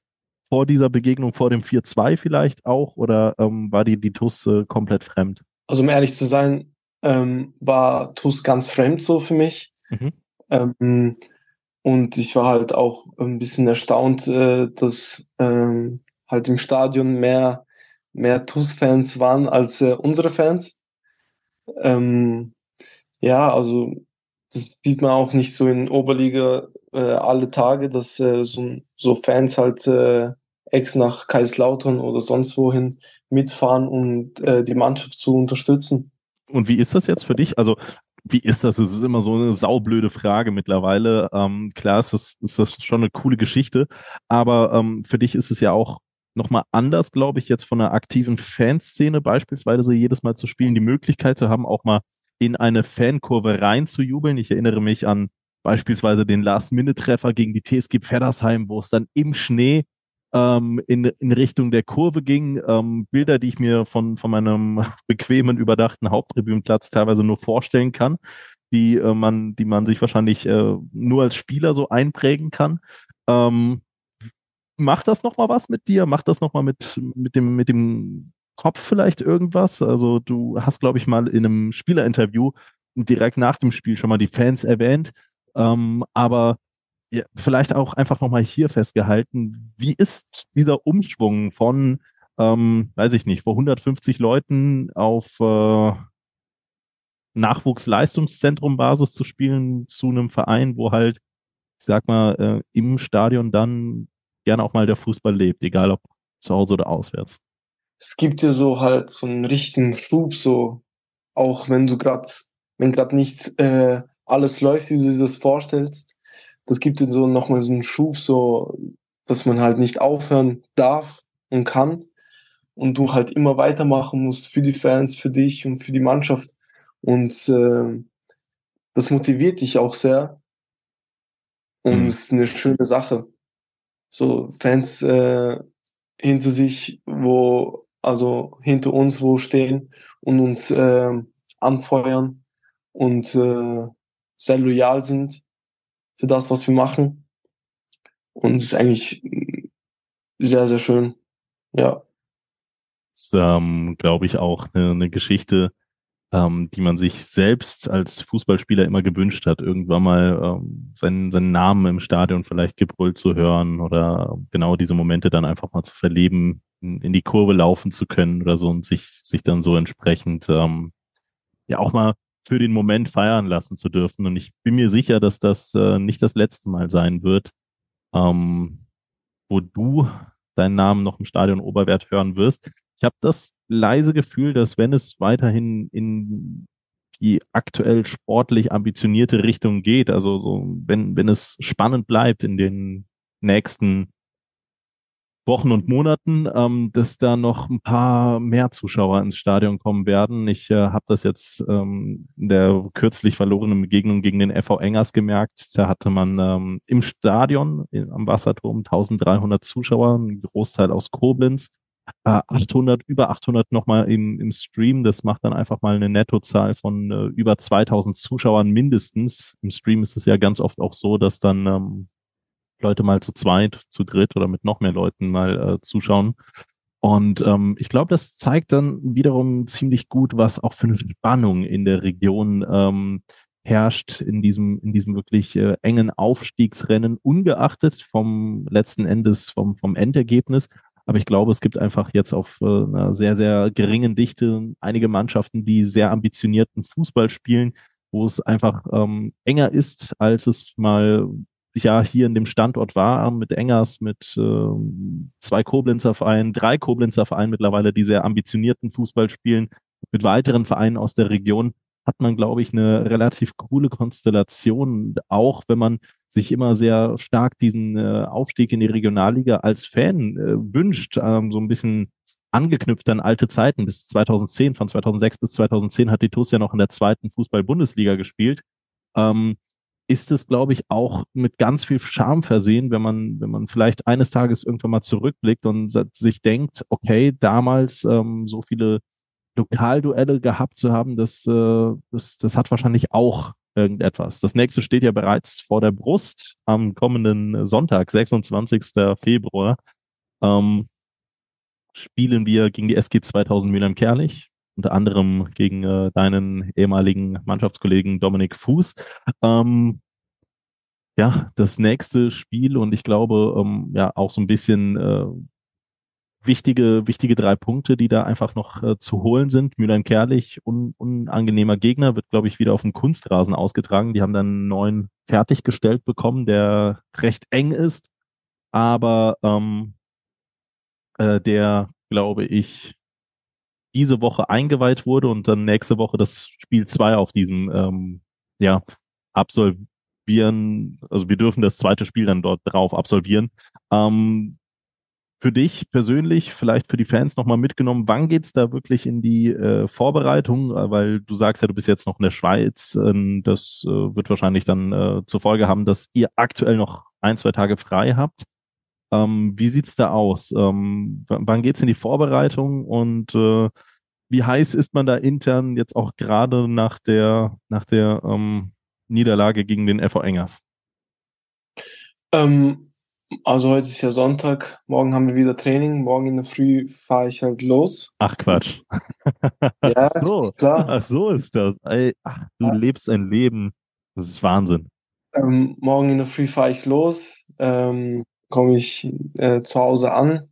vor dieser Begegnung, vor dem 4-2 vielleicht auch, oder ähm, war die, die TUS äh, komplett fremd? Also um ehrlich zu sein, ähm, war TUS ganz fremd so für mich. Mhm. Ähm, und ich war halt auch ein bisschen erstaunt, äh, dass ähm, halt im Stadion mehr, mehr TUS-Fans waren als äh, unsere Fans. Ähm, ja, also das sieht man auch nicht so in Oberliga äh, alle Tage, dass äh, so, so Fans halt äh, ex nach Kaiserslautern oder sonst wohin mitfahren, um äh, die Mannschaft zu unterstützen. Und wie ist das jetzt für dich? Also, wie ist das? Es ist immer so eine saublöde Frage mittlerweile. Ähm, klar, ist das, ist das schon eine coole Geschichte, aber ähm, für dich ist es ja auch nochmal anders, glaube ich, jetzt von einer aktiven Fanszene beispielsweise jedes Mal zu spielen, die Möglichkeit zu haben, auch mal in eine Fankurve reinzujubeln. Ich erinnere mich an beispielsweise den Last-Minute-Treffer gegen die TSG Pfeddersheim, wo es dann im Schnee ähm, in, in Richtung der Kurve ging. Ähm, Bilder, die ich mir von, von meinem bequemen, überdachten Haupttribünenplatz teilweise nur vorstellen kann, die äh, man, die man sich wahrscheinlich äh, nur als Spieler so einprägen kann. Ähm, macht das nochmal was mit dir? Macht das nochmal mit, mit dem, mit dem Kopf vielleicht irgendwas? Also du hast, glaube ich, mal in einem Spielerinterview direkt nach dem Spiel schon mal die Fans erwähnt. Ähm, aber ja, vielleicht auch einfach nochmal hier festgehalten, wie ist dieser Umschwung von, ähm, weiß ich nicht, vor 150 Leuten auf äh, Nachwuchsleistungszentrum-Basis zu spielen zu einem Verein, wo halt, ich sag mal, äh, im Stadion dann gerne auch mal der Fußball lebt, egal ob zu Hause oder auswärts. Es gibt dir so halt so einen richtigen Schub, so auch wenn du gerade, wenn gerade nicht äh, alles läuft, wie du dir das vorstellst, das gibt dir so nochmal so einen Schub, so, dass man halt nicht aufhören darf und kann und du halt immer weitermachen musst für die Fans, für dich und für die Mannschaft. Und äh, das motiviert dich auch sehr. Und mhm. es ist eine schöne Sache. So Fans äh, hinter sich, wo, also hinter uns, wo stehen und uns äh, anfeuern und äh, sehr loyal sind für das, was wir machen. Und es ist eigentlich sehr, sehr schön. Ja. Das ist, ähm, glaube ich, auch eine, eine Geschichte, ähm, die man sich selbst als Fußballspieler immer gewünscht hat, irgendwann mal ähm, seinen, seinen Namen im Stadion vielleicht gebrüllt zu hören oder genau diese Momente dann einfach mal zu verleben, in, die Kurve laufen zu können oder so und sich, sich dann so entsprechend ähm, ja auch mal für den Moment feiern lassen zu dürfen. Und ich bin mir sicher, dass das äh, nicht das letzte Mal sein wird, ähm, wo du deinen Namen noch im Stadion Oberwert hören wirst. Ich habe das leise Gefühl, dass wenn es weiterhin in die aktuell sportlich ambitionierte Richtung geht, also so, wenn, wenn es spannend bleibt in den nächsten Wochen und Monaten, ähm, dass da noch ein paar mehr Zuschauer ins Stadion kommen werden. Ich äh, habe das jetzt ähm, in der kürzlich verlorenen Begegnung gegen den FV Engers gemerkt. Da hatte man ähm, im Stadion in, am Wasserturm 1300 Zuschauer, ein Großteil aus Koblenz. Äh, 800, über 800 nochmal im, im Stream. Das macht dann einfach mal eine Nettozahl von äh, über 2000 Zuschauern mindestens. Im Stream ist es ja ganz oft auch so, dass dann ähm, Leute mal zu zweit, zu dritt oder mit noch mehr Leuten mal äh, zuschauen. Und ähm, ich glaube, das zeigt dann wiederum ziemlich gut, was auch für eine Spannung in der Region ähm, herrscht in diesem, in diesem wirklich äh, engen Aufstiegsrennen, ungeachtet vom letzten Endes, vom, vom Endergebnis. Aber ich glaube, es gibt einfach jetzt auf äh, einer sehr, sehr geringen Dichte einige Mannschaften, die sehr ambitionierten Fußball spielen, wo es einfach ähm, enger ist, als es mal ja hier in dem Standort war, mit Engers, mit äh, zwei Koblenzer Vereinen, drei Koblenzer Vereinen mittlerweile, die sehr ambitionierten Fußball spielen, mit weiteren Vereinen aus der Region, hat man, glaube ich, eine relativ coole Konstellation, auch wenn man sich immer sehr stark diesen äh, Aufstieg in die Regionalliga als Fan äh, wünscht, ähm, so ein bisschen angeknüpft an alte Zeiten bis 2010, von 2006 bis 2010 hat die TuS ja noch in der zweiten Fußball-Bundesliga gespielt. Ähm, ist es, glaube ich, auch mit ganz viel Charme versehen, wenn man, wenn man vielleicht eines Tages irgendwann mal zurückblickt und sich denkt, okay, damals ähm, so viele Lokalduelle gehabt zu haben, das, äh, das, das hat wahrscheinlich auch irgendetwas. Das nächste steht ja bereits vor der Brust am kommenden Sonntag, 26. Februar. Ähm, spielen wir gegen die SG 2000 Mülheim-Kerlich, unter anderem gegen äh, deinen ehemaligen Mannschaftskollegen Dominik Fuß. Ähm, ja, das nächste Spiel und ich glaube, ähm, ja, auch so ein bisschen äh, wichtige, wichtige drei Punkte, die da einfach noch äh, zu holen sind. Mülheim-Kerlich, un, unangenehmer Gegner, wird, glaube ich, wieder auf dem Kunstrasen ausgetragen. Die haben dann einen neuen fertiggestellt bekommen, der recht eng ist, aber ähm, äh, der, glaube ich, diese Woche eingeweiht wurde und dann nächste Woche das Spiel 2 auf diesem ähm, ja, absolvieren, also wir dürfen das zweite Spiel dann dort drauf absolvieren. Ähm, für dich persönlich, vielleicht für die Fans nochmal mitgenommen, wann geht's da wirklich in die äh, Vorbereitung? Äh, weil du sagst ja, du bist jetzt noch in der Schweiz. Äh, das äh, wird wahrscheinlich dann äh, zur Folge haben, dass ihr aktuell noch ein, zwei Tage frei habt. Ähm, wie sieht's da aus? Ähm, wann geht's in die Vorbereitung und äh, wie heiß ist man da intern jetzt auch gerade nach der, nach der ähm, Niederlage gegen den FV Engers? Ähm, also heute ist ja Sonntag, morgen haben wir wieder Training, morgen in der Früh fahre ich halt los. Ach Quatsch. ja, Ach so, klar. Ach so ist das. Ey, ach, du ja. lebst ein Leben. Das ist Wahnsinn. Ähm, morgen in der Früh fahre ich los. Ähm, komme ich äh, zu Hause an,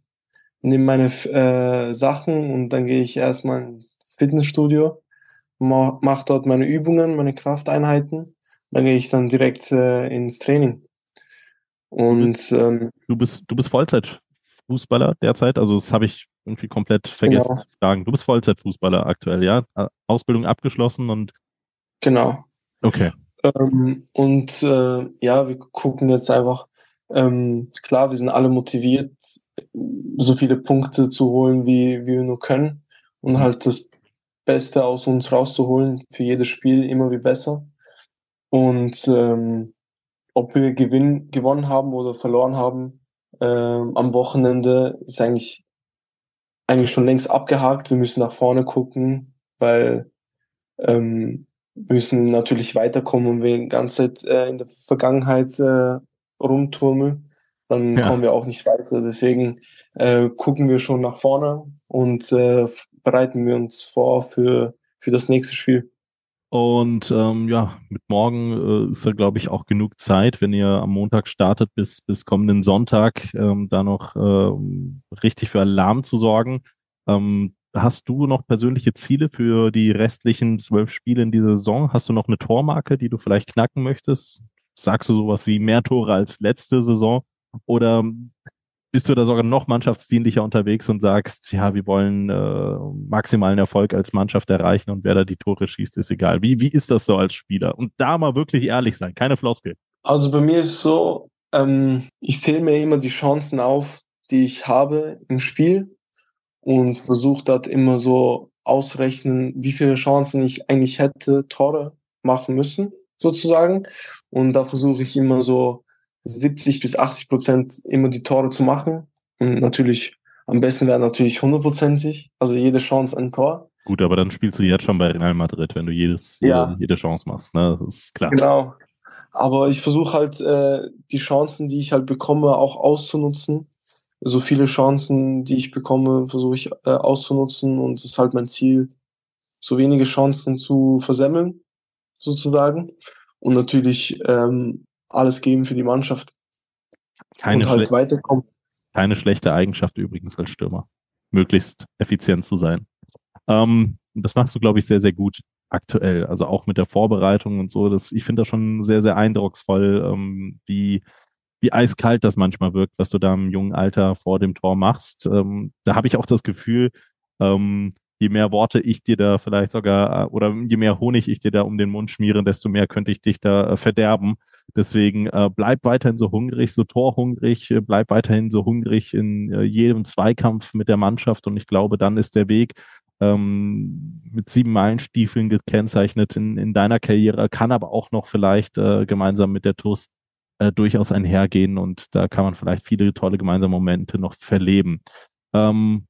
nehme meine äh, Sachen und dann gehe ich erstmal ins Fitnessstudio, ma mache dort meine Übungen, meine Krafteinheiten. Dann gehe ich dann direkt äh, ins Training. Und du bist, ähm, du bist, du bist Vollzeitfußballer derzeit, also das habe ich irgendwie komplett vergessen genau. zu fragen. Du bist Vollzeitfußballer aktuell, ja? Ausbildung abgeschlossen und genau. Okay. Ähm, und äh, ja, wir gucken jetzt einfach, ähm, klar, wir sind alle motiviert, so viele Punkte zu holen, wie, wie wir nur können und mhm. halt das Beste aus uns rauszuholen, für jedes Spiel immer wie besser. Und ähm, ob wir gewinn, gewonnen haben oder verloren haben, ähm, am Wochenende ist eigentlich, eigentlich schon längst abgehakt. Wir müssen nach vorne gucken, weil ähm, müssen natürlich weiterkommen und wir die ganze Zeit äh, in der Vergangenheit äh, rumturmeln, dann ja. kommen wir auch nicht weiter. Deswegen äh, gucken wir schon nach vorne und äh, bereiten wir uns vor für, für das nächste Spiel. Und ähm, ja, mit morgen äh, ist da, glaube ich, auch genug Zeit, wenn ihr am Montag startet, bis, bis kommenden Sonntag ähm, da noch ähm, richtig für Alarm zu sorgen. Ähm, hast du noch persönliche Ziele für die restlichen zwölf Spiele in dieser Saison? Hast du noch eine Tormarke, die du vielleicht knacken möchtest? Sagst du sowas wie mehr Tore als letzte Saison? Oder bist du da sogar noch mannschaftsdienlicher unterwegs und sagst, ja, wir wollen äh, maximalen Erfolg als Mannschaft erreichen und wer da die Tore schießt, ist egal. Wie, wie ist das so als Spieler? Und da mal wirklich ehrlich sein, keine Floskel. Also bei mir ist es so, ähm, ich zähle mir immer die Chancen auf, die ich habe im Spiel und versuche dort immer so ausrechnen, wie viele Chancen ich eigentlich hätte, Tore machen müssen, sozusagen. Und da versuche ich immer so 70 bis 80 Prozent immer die Tore zu machen. Und natürlich, am besten wäre natürlich hundertprozentig, also jede Chance ein Tor. Gut, aber dann spielst du jetzt schon bei Real Madrid, wenn du jedes, Ja. jede, jede Chance machst, ne? Das ist klar. Genau. Aber ich versuche halt äh, die Chancen, die ich halt bekomme, auch auszunutzen. So viele Chancen, die ich bekomme, versuche ich äh, auszunutzen und es ist halt mein Ziel, so wenige Chancen zu versemmeln, sozusagen. Und natürlich ähm, alles geben für die Mannschaft Keine, und halt weiterkommen. keine schlechte Eigenschaft übrigens als Stürmer. Möglichst effizient zu sein. Ähm, das machst du, glaube ich, sehr, sehr gut aktuell. Also auch mit der Vorbereitung und so. Das, ich finde das schon sehr, sehr eindrucksvoll, ähm, wie, wie eiskalt das manchmal wirkt, was du da im jungen Alter vor dem Tor machst. Ähm, da habe ich auch das Gefühl, ähm, je mehr Worte ich dir da vielleicht sogar, äh, oder je mehr Honig ich dir da um den Mund schmiere, desto mehr könnte ich dich da äh, verderben. Deswegen äh, bleib weiterhin so hungrig, so torhungrig, äh, bleib weiterhin so hungrig in äh, jedem Zweikampf mit der Mannschaft und ich glaube, dann ist der Weg ähm, mit sieben Meilenstiefeln gekennzeichnet in, in deiner Karriere, kann aber auch noch vielleicht äh, gemeinsam mit der TUS äh, durchaus einhergehen und da kann man vielleicht viele tolle gemeinsame Momente noch verleben. Ähm,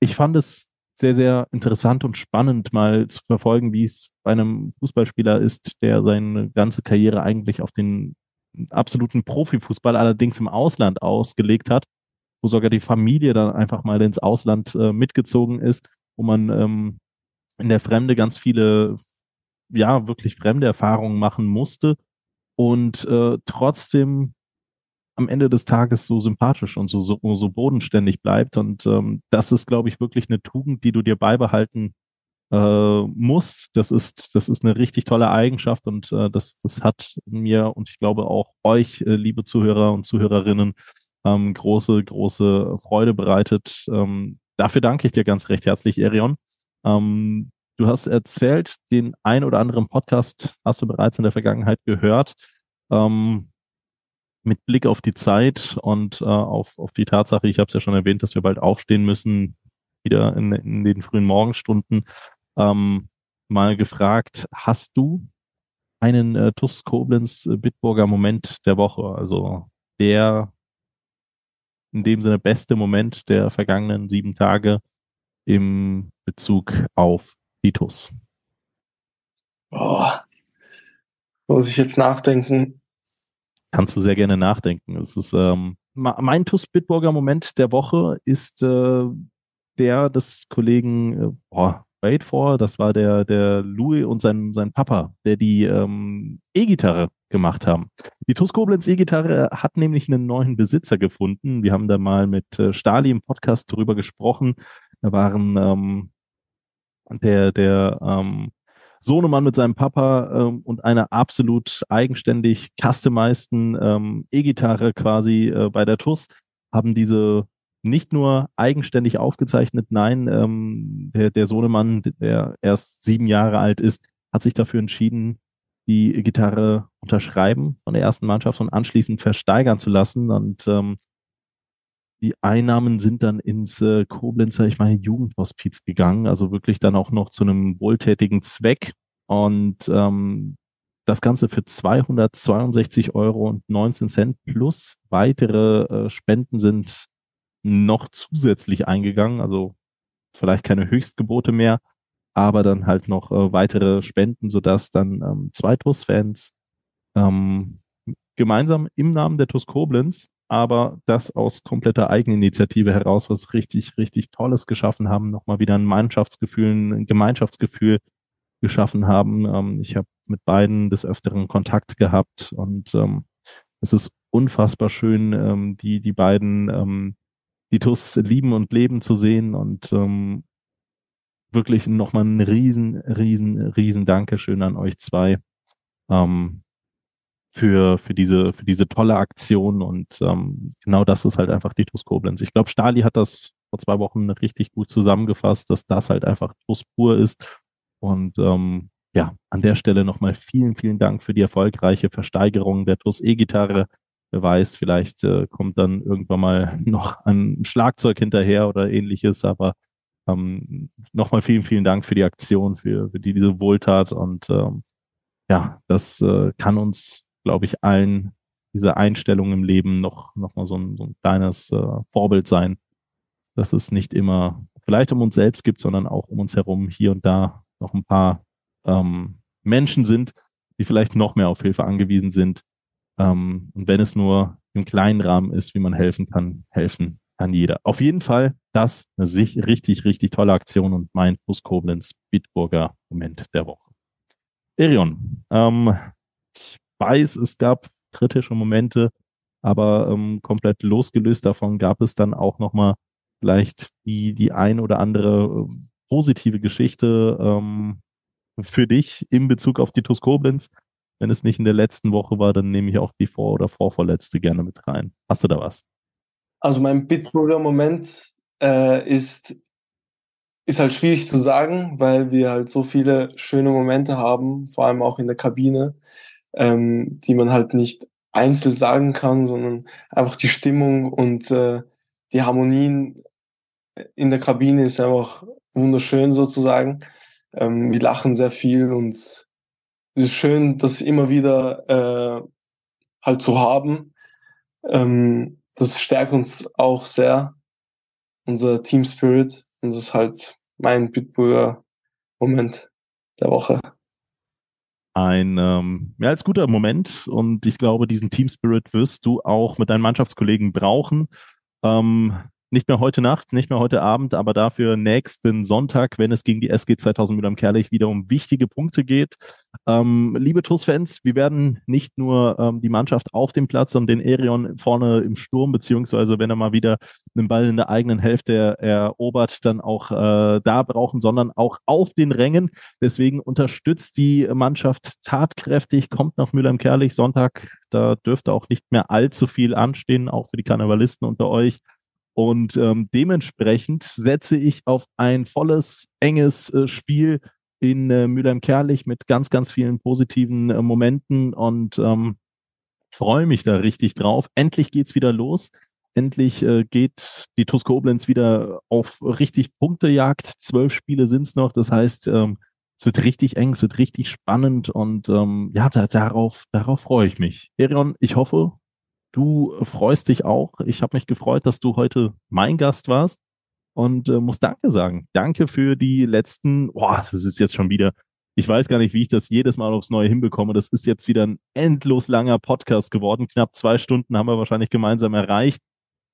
ich fand es sehr, sehr interessant und spannend, mal zu verfolgen, wie es bei einem Fußballspieler ist, der seine ganze Karriere eigentlich auf den absoluten Profifußball allerdings im Ausland ausgelegt hat, wo sogar die Familie dann einfach mal ins Ausland äh, mitgezogen ist, wo man ähm, in der Fremde ganz viele, ja, wirklich fremde Erfahrungen machen musste. Und äh, trotzdem am Ende des Tages so sympathisch und so, so, so bodenständig bleibt. Und ähm, das ist, glaube ich, wirklich eine Tugend, die du dir beibehalten äh, musst. Das ist, das ist eine richtig tolle Eigenschaft und äh, das, das hat mir und ich glaube auch euch, äh, liebe Zuhörer und Zuhörerinnen, ähm, große, große Freude bereitet. Ähm, dafür danke ich dir ganz recht herzlich, Erion. Ähm, du hast erzählt, den ein oder anderen Podcast hast du bereits in der Vergangenheit gehört. Ähm, mit Blick auf die Zeit und äh, auf, auf die Tatsache, ich habe es ja schon erwähnt, dass wir bald aufstehen müssen, wieder in, in den frühen Morgenstunden, ähm, mal gefragt, hast du einen äh, TUS Koblenz äh, Bitburger Moment der Woche, also der in dem Sinne beste Moment der vergangenen sieben Tage im Bezug auf die TUS? Oh, muss ich jetzt nachdenken. Kannst du sehr gerne nachdenken. Es ist ähm, mein TUS Bitburger Moment der Woche ist äh, der des Kollegen äh, boah, wait for, das war der der Louis und sein sein Papa, der die ähm, E-Gitarre gemacht haben. Die TUS Koblenz E-Gitarre hat nämlich einen neuen Besitzer gefunden. Wir haben da mal mit äh, Stali im Podcast drüber gesprochen. Da waren ähm, der der ähm, Sohnemann mit seinem Papa ähm, und einer absolut eigenständig customizeden ähm, E-Gitarre quasi äh, bei der TUS haben diese nicht nur eigenständig aufgezeichnet, nein, ähm, der, der Sohnemann, der erst sieben Jahre alt ist, hat sich dafür entschieden, die Gitarre unterschreiben von der ersten Mannschaft und anschließend versteigern zu lassen. Und ähm, die Einnahmen sind dann ins äh, Koblenzer, ich meine, Jugendhospiz gegangen, also wirklich dann auch noch zu einem wohltätigen Zweck. Und ähm, das Ganze für 262 Euro und 19 Cent plus weitere äh, Spenden sind noch zusätzlich eingegangen. Also vielleicht keine Höchstgebote mehr, aber dann halt noch äh, weitere Spenden, sodass dann ähm, zwei TUS-Fans ähm, gemeinsam im Namen der TUS Koblenz aber das aus kompletter Eigeninitiative heraus, was richtig, richtig Tolles geschaffen haben, nochmal wieder ein Mannschaftsgefühl, ein Gemeinschaftsgefühl geschaffen haben. Ähm, ich habe mit beiden des Öfteren Kontakt gehabt und ähm, es ist unfassbar schön, ähm, die, die beiden, ähm, die TUS lieben und leben zu sehen und ähm, wirklich nochmal ein riesen, riesen, riesen Dankeschön an euch zwei. Ähm, für, für, diese, für diese tolle Aktion. Und ähm, genau das ist halt einfach die TuS Koblenz. Ich glaube, Stali hat das vor zwei Wochen richtig gut zusammengefasst, dass das halt einfach TuS pur ist. Und ähm, ja, an der Stelle nochmal vielen, vielen Dank für die erfolgreiche Versteigerung der TuS E-Gitarre. wer weiß, vielleicht äh, kommt dann irgendwann mal noch ein Schlagzeug hinterher oder ähnliches, aber ähm, nochmal vielen, vielen Dank für die Aktion, für, für die, diese Wohltat und ähm, ja, das äh, kann uns, glaube ich, allen diese Einstellung im Leben noch, noch mal so ein, so ein kleines äh, Vorbild sein, dass es nicht immer vielleicht um uns selbst gibt, sondern auch um uns herum hier und da noch ein paar ähm, Menschen sind, die vielleicht noch mehr auf Hilfe angewiesen sind. Ähm, und wenn es nur im kleinen Rahmen ist, wie man helfen kann, helfen kann jeder. Auf jeden Fall das eine richtig, richtig tolle Aktion und mein Bus Koblenz Bitburger Moment der Woche. Erion, ähm, ich weiß, es gab kritische Momente, aber ähm, komplett losgelöst davon gab es dann auch nochmal vielleicht die, die ein oder andere äh, positive Geschichte ähm, für dich in Bezug auf die TuS. Wenn es nicht in der letzten Woche war, dann nehme ich auch die vor- oder vorvorletzte gerne mit rein. Hast du da was? Also mein Bitburger Moment äh, ist, ist halt schwierig zu sagen, weil wir halt so viele schöne Momente haben, vor allem auch in der Kabine, ähm, die man halt nicht einzeln sagen kann, sondern einfach die Stimmung und äh, die Harmonien in der Kabine ist einfach wunderschön sozusagen. Ähm, wir lachen sehr viel und es ist schön, das immer wieder äh, halt zu haben. Ähm, das stärkt uns auch sehr, unser Team Spirit. Und das ist halt mein Bitburger Moment der Woche. Ein ähm, mehr als guter Moment und ich glaube, diesen Team Spirit wirst du auch mit deinen Mannschaftskollegen brauchen. Ähm, nicht mehr heute Nacht, nicht mehr heute Abend, aber dafür nächsten Sonntag, wenn es gegen die SG 2000 Mülheim-Kerlich wieder um wichtige Punkte geht. Ähm, liebe TUS-Fans, wir werden nicht nur ähm, die Mannschaft auf dem Platz und den Erion vorne im Sturm, beziehungsweise wenn er mal wieder einen Ball in der eigenen Hälfte erobert, dann auch äh, da brauchen, sondern auch auf den Rängen. Deswegen unterstützt die Mannschaft tatkräftig, kommt nach Mülheim-Kerlich Sonntag. Da dürfte auch nicht mehr allzu viel anstehen, auch für die Karnevalisten unter euch. Und ähm, dementsprechend setze ich auf ein volles, enges äh, Spiel in äh, Mülheim-Kerlich mit ganz, ganz vielen positiven äh, Momenten und ähm, freue mich da richtig drauf. Endlich geht's wieder los. Endlich äh, geht die TuS Koblenz wieder auf richtig Punktejagd. Zwölf Spiele sind's noch. Das heißt, ähm, es wird richtig eng, es wird richtig spannend und ähm, ja, da, darauf, darauf freue ich mich. Erion, ich hoffe, Du freust dich auch. Ich habe mich gefreut, dass du heute mein Gast warst und äh, muss Danke sagen. Danke für die letzten, boah, das ist jetzt schon wieder, ich weiß gar nicht, wie ich das jedes Mal aufs Neue hinbekomme. Das ist jetzt wieder ein endlos langer Podcast geworden. Knapp zwei Stunden haben wir wahrscheinlich gemeinsam erreicht,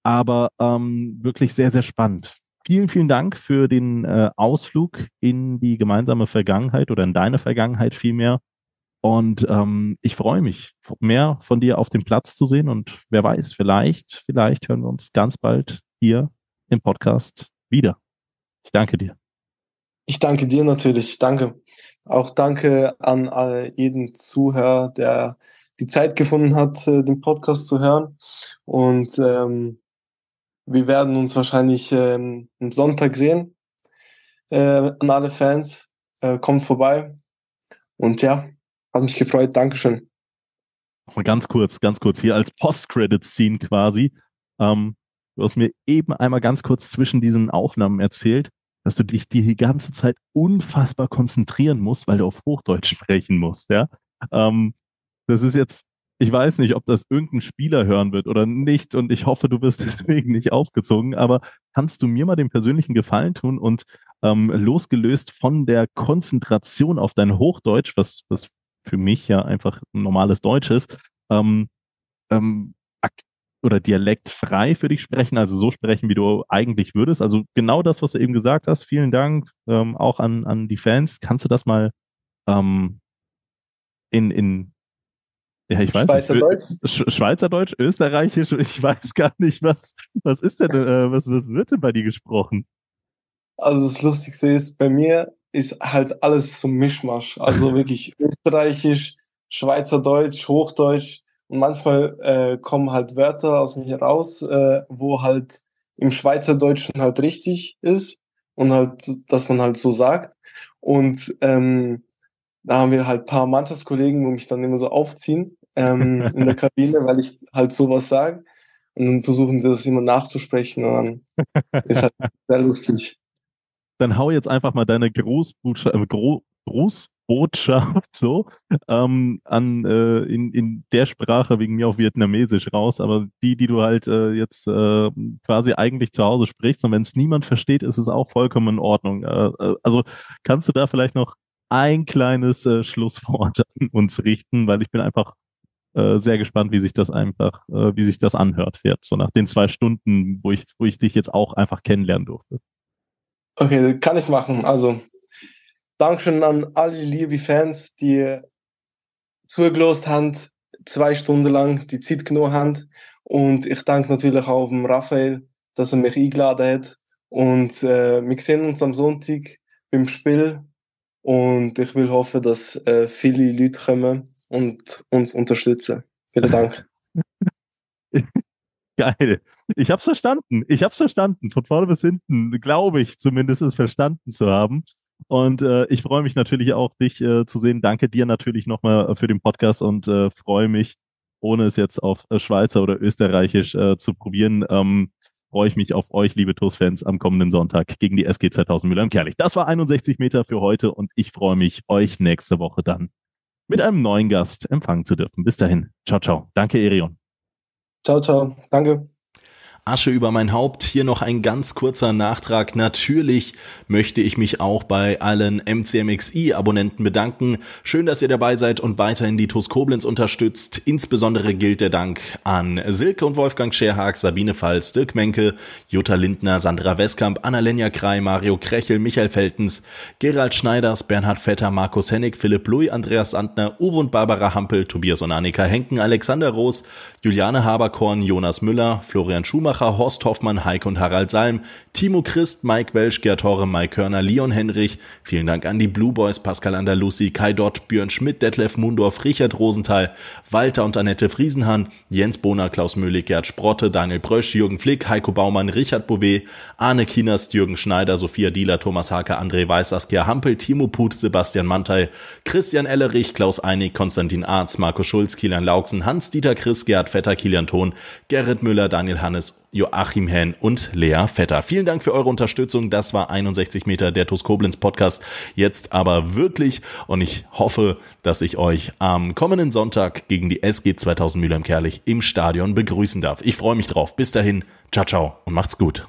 aber ähm, wirklich sehr, sehr spannend. Vielen, vielen Dank für den äh, Ausflug in die gemeinsame Vergangenheit oder in deine Vergangenheit vielmehr. Und ähm, ich freue mich, mehr von dir auf dem Platz zu sehen. Und wer weiß, vielleicht, vielleicht hören wir uns ganz bald hier im Podcast wieder. Ich danke dir. Ich danke dir natürlich. Danke. Auch danke an jeden Zuhörer, der die Zeit gefunden hat, äh, den Podcast zu hören. Und ähm, wir werden uns wahrscheinlich ähm, am Sonntag sehen. Äh, an alle Fans, äh, kommt vorbei. Und ja, hat mich gefreut. Dankeschön. Mal ganz kurz, ganz kurz hier als Post-Credit-Scene quasi. Ähm, du hast mir eben einmal ganz kurz zwischen diesen Aufnahmen erzählt, dass du dich die ganze Zeit unfassbar konzentrieren musst, weil du auf Hochdeutsch sprechen musst, ja. Ähm, das ist jetzt, ich weiß nicht, ob das irgendein Spieler hören wird oder nicht und ich hoffe, du wirst deswegen nicht aufgezogen, aber kannst du mir mal den persönlichen Gefallen tun und ähm, losgelöst von der Konzentration auf dein Hochdeutsch, was, was für mich ja einfach ein normales Deutsch ist, ähm, ähm, oder dialektfrei für dich sprechen, also so sprechen, wie du eigentlich würdest. Also genau das, was du eben gesagt hast. Vielen Dank ähm, auch an, an die Fans. Kannst du das mal ähm, in, in ja, ich weiß Schweizerdeutsch? nicht. Schweizerdeutsch, Österreichisch, ich weiß gar nicht, was, was ist denn, äh, was, was wird denn bei dir gesprochen? Also das Lustigste ist, bei mir ist halt alles so Mischmasch. Also wirklich Österreichisch, Schweizerdeutsch, Hochdeutsch. Und manchmal äh, kommen halt Wörter aus mir raus, äh, wo halt im Schweizerdeutschen halt richtig ist und halt, dass man halt so sagt. Und ähm, da haben wir halt paar Mannschaftskollegen, wo mich dann immer so aufziehen, ähm, in der Kabine, weil ich halt sowas sage. Und dann versuchen die das immer nachzusprechen und dann ist halt sehr lustig. Dann hau jetzt einfach mal deine Großbotschaft, äh, Gro Großbotschaft so ähm, an äh, in, in der Sprache wegen mir auf Vietnamesisch raus, aber die, die du halt äh, jetzt äh, quasi eigentlich zu Hause sprichst und wenn es niemand versteht, ist es auch vollkommen in Ordnung. Äh, äh also kannst du da vielleicht noch ein kleines äh, Schlusswort an uns richten, weil ich bin einfach sehr gespannt, wie sich das einfach, wie sich das anhört jetzt, so nach den zwei Stunden, wo ich, wo ich dich jetzt auch einfach kennenlernen durfte. Okay, kann ich machen. Also, Dankeschön an alle liebe Fans, die zugelost haben, zwei Stunden lang die Zeit genommen haben. Und ich danke natürlich auch dem Raphael, dass er mich eingeladen hat. Und äh, wir sehen uns am Sonntag beim Spiel. Und ich will hoffen, dass äh, viele Leute kommen und uns unterstützen. Vielen Dank. Geil. Ich hab's verstanden. Ich hab's verstanden. Von vorne bis hinten, glaube ich, zumindest es verstanden zu haben. Und äh, ich freue mich natürlich auch, dich äh, zu sehen. Danke dir natürlich nochmal äh, für den Podcast und äh, freue mich, ohne es jetzt auf äh, Schweizer oder Österreichisch äh, zu probieren, ähm, freue ich mich auf euch, liebe TUS-Fans, am kommenden Sonntag gegen die SG 2000 Mülheim-Kerlich. Das war 61 Meter für heute und ich freue mich, euch nächste Woche dann mit einem neuen Gast empfangen zu dürfen. Bis dahin. Ciao, ciao. Danke, Erion. Ciao, ciao. Danke. Asche über mein Haupt. Hier noch ein ganz kurzer Nachtrag. Natürlich möchte ich mich auch bei allen MCMXI-Abonnenten bedanken. Schön, dass ihr dabei seid und weiterhin die TUS Koblenz unterstützt. Insbesondere gilt der Dank an Silke und Wolfgang Scherhag, Sabine Pfalz, Dirk Menke, Jutta Lindner, Sandra Westkamp, Annalenja Krei, Mario Krechel, Michael Feltens, Gerald Schneiders, Bernhard Vetter, Markus Hennig, Philipp Louis, Andreas Sandner, Uwe und Barbara Hampel, Tobias und Annika Henken, Alexander Roos, Juliane Haberkorn, Jonas Müller, Florian Schumacher, Schumacher, Horst Hoffmann, Heike und Harald Salm, Timo Christ, Mike Welsch, Gerd Horre, Mike Körner, Leon Henrich. Vielen Dank an die Blue Boys, Pascal Andalusi, Kai Dott, Björn Schmidt, Detlef Mundorf, Richard Rosenthal, Walter und Annette Friesenhahn, Jens Bohner, Klaus Möhlig, Gerd Sprotte, Daniel Brösch, Jürgen Flick, Heiko Baumann, Richard Bouvet, Arne Kienast, Jürgen Schneider, Sophia Dieler, Thomas Hake, André Weiß, Saskia Hampel, Timo Put, Sebastian Mantei, Christian Ellerich, Klaus Einig, Konstantin Arz, Marco Schulz, Kilian Lauksen, Hans-Dieter Chris, Gerhard Vetter, Kilian Thon, Gerrit Müller, Daniel Hannes Joachim Henn und Lea Vetter. Vielen Dank für eure Unterstützung. Das war 61 Meter der TuS Koblenz Podcast. Jetzt aber wirklich und ich hoffe, dass ich euch am kommenden Sonntag gegen die SG 2000 Mülheim-Kerlich im Stadion begrüßen darf. Ich freue mich drauf. Bis dahin. Ciao, ciao und macht's gut.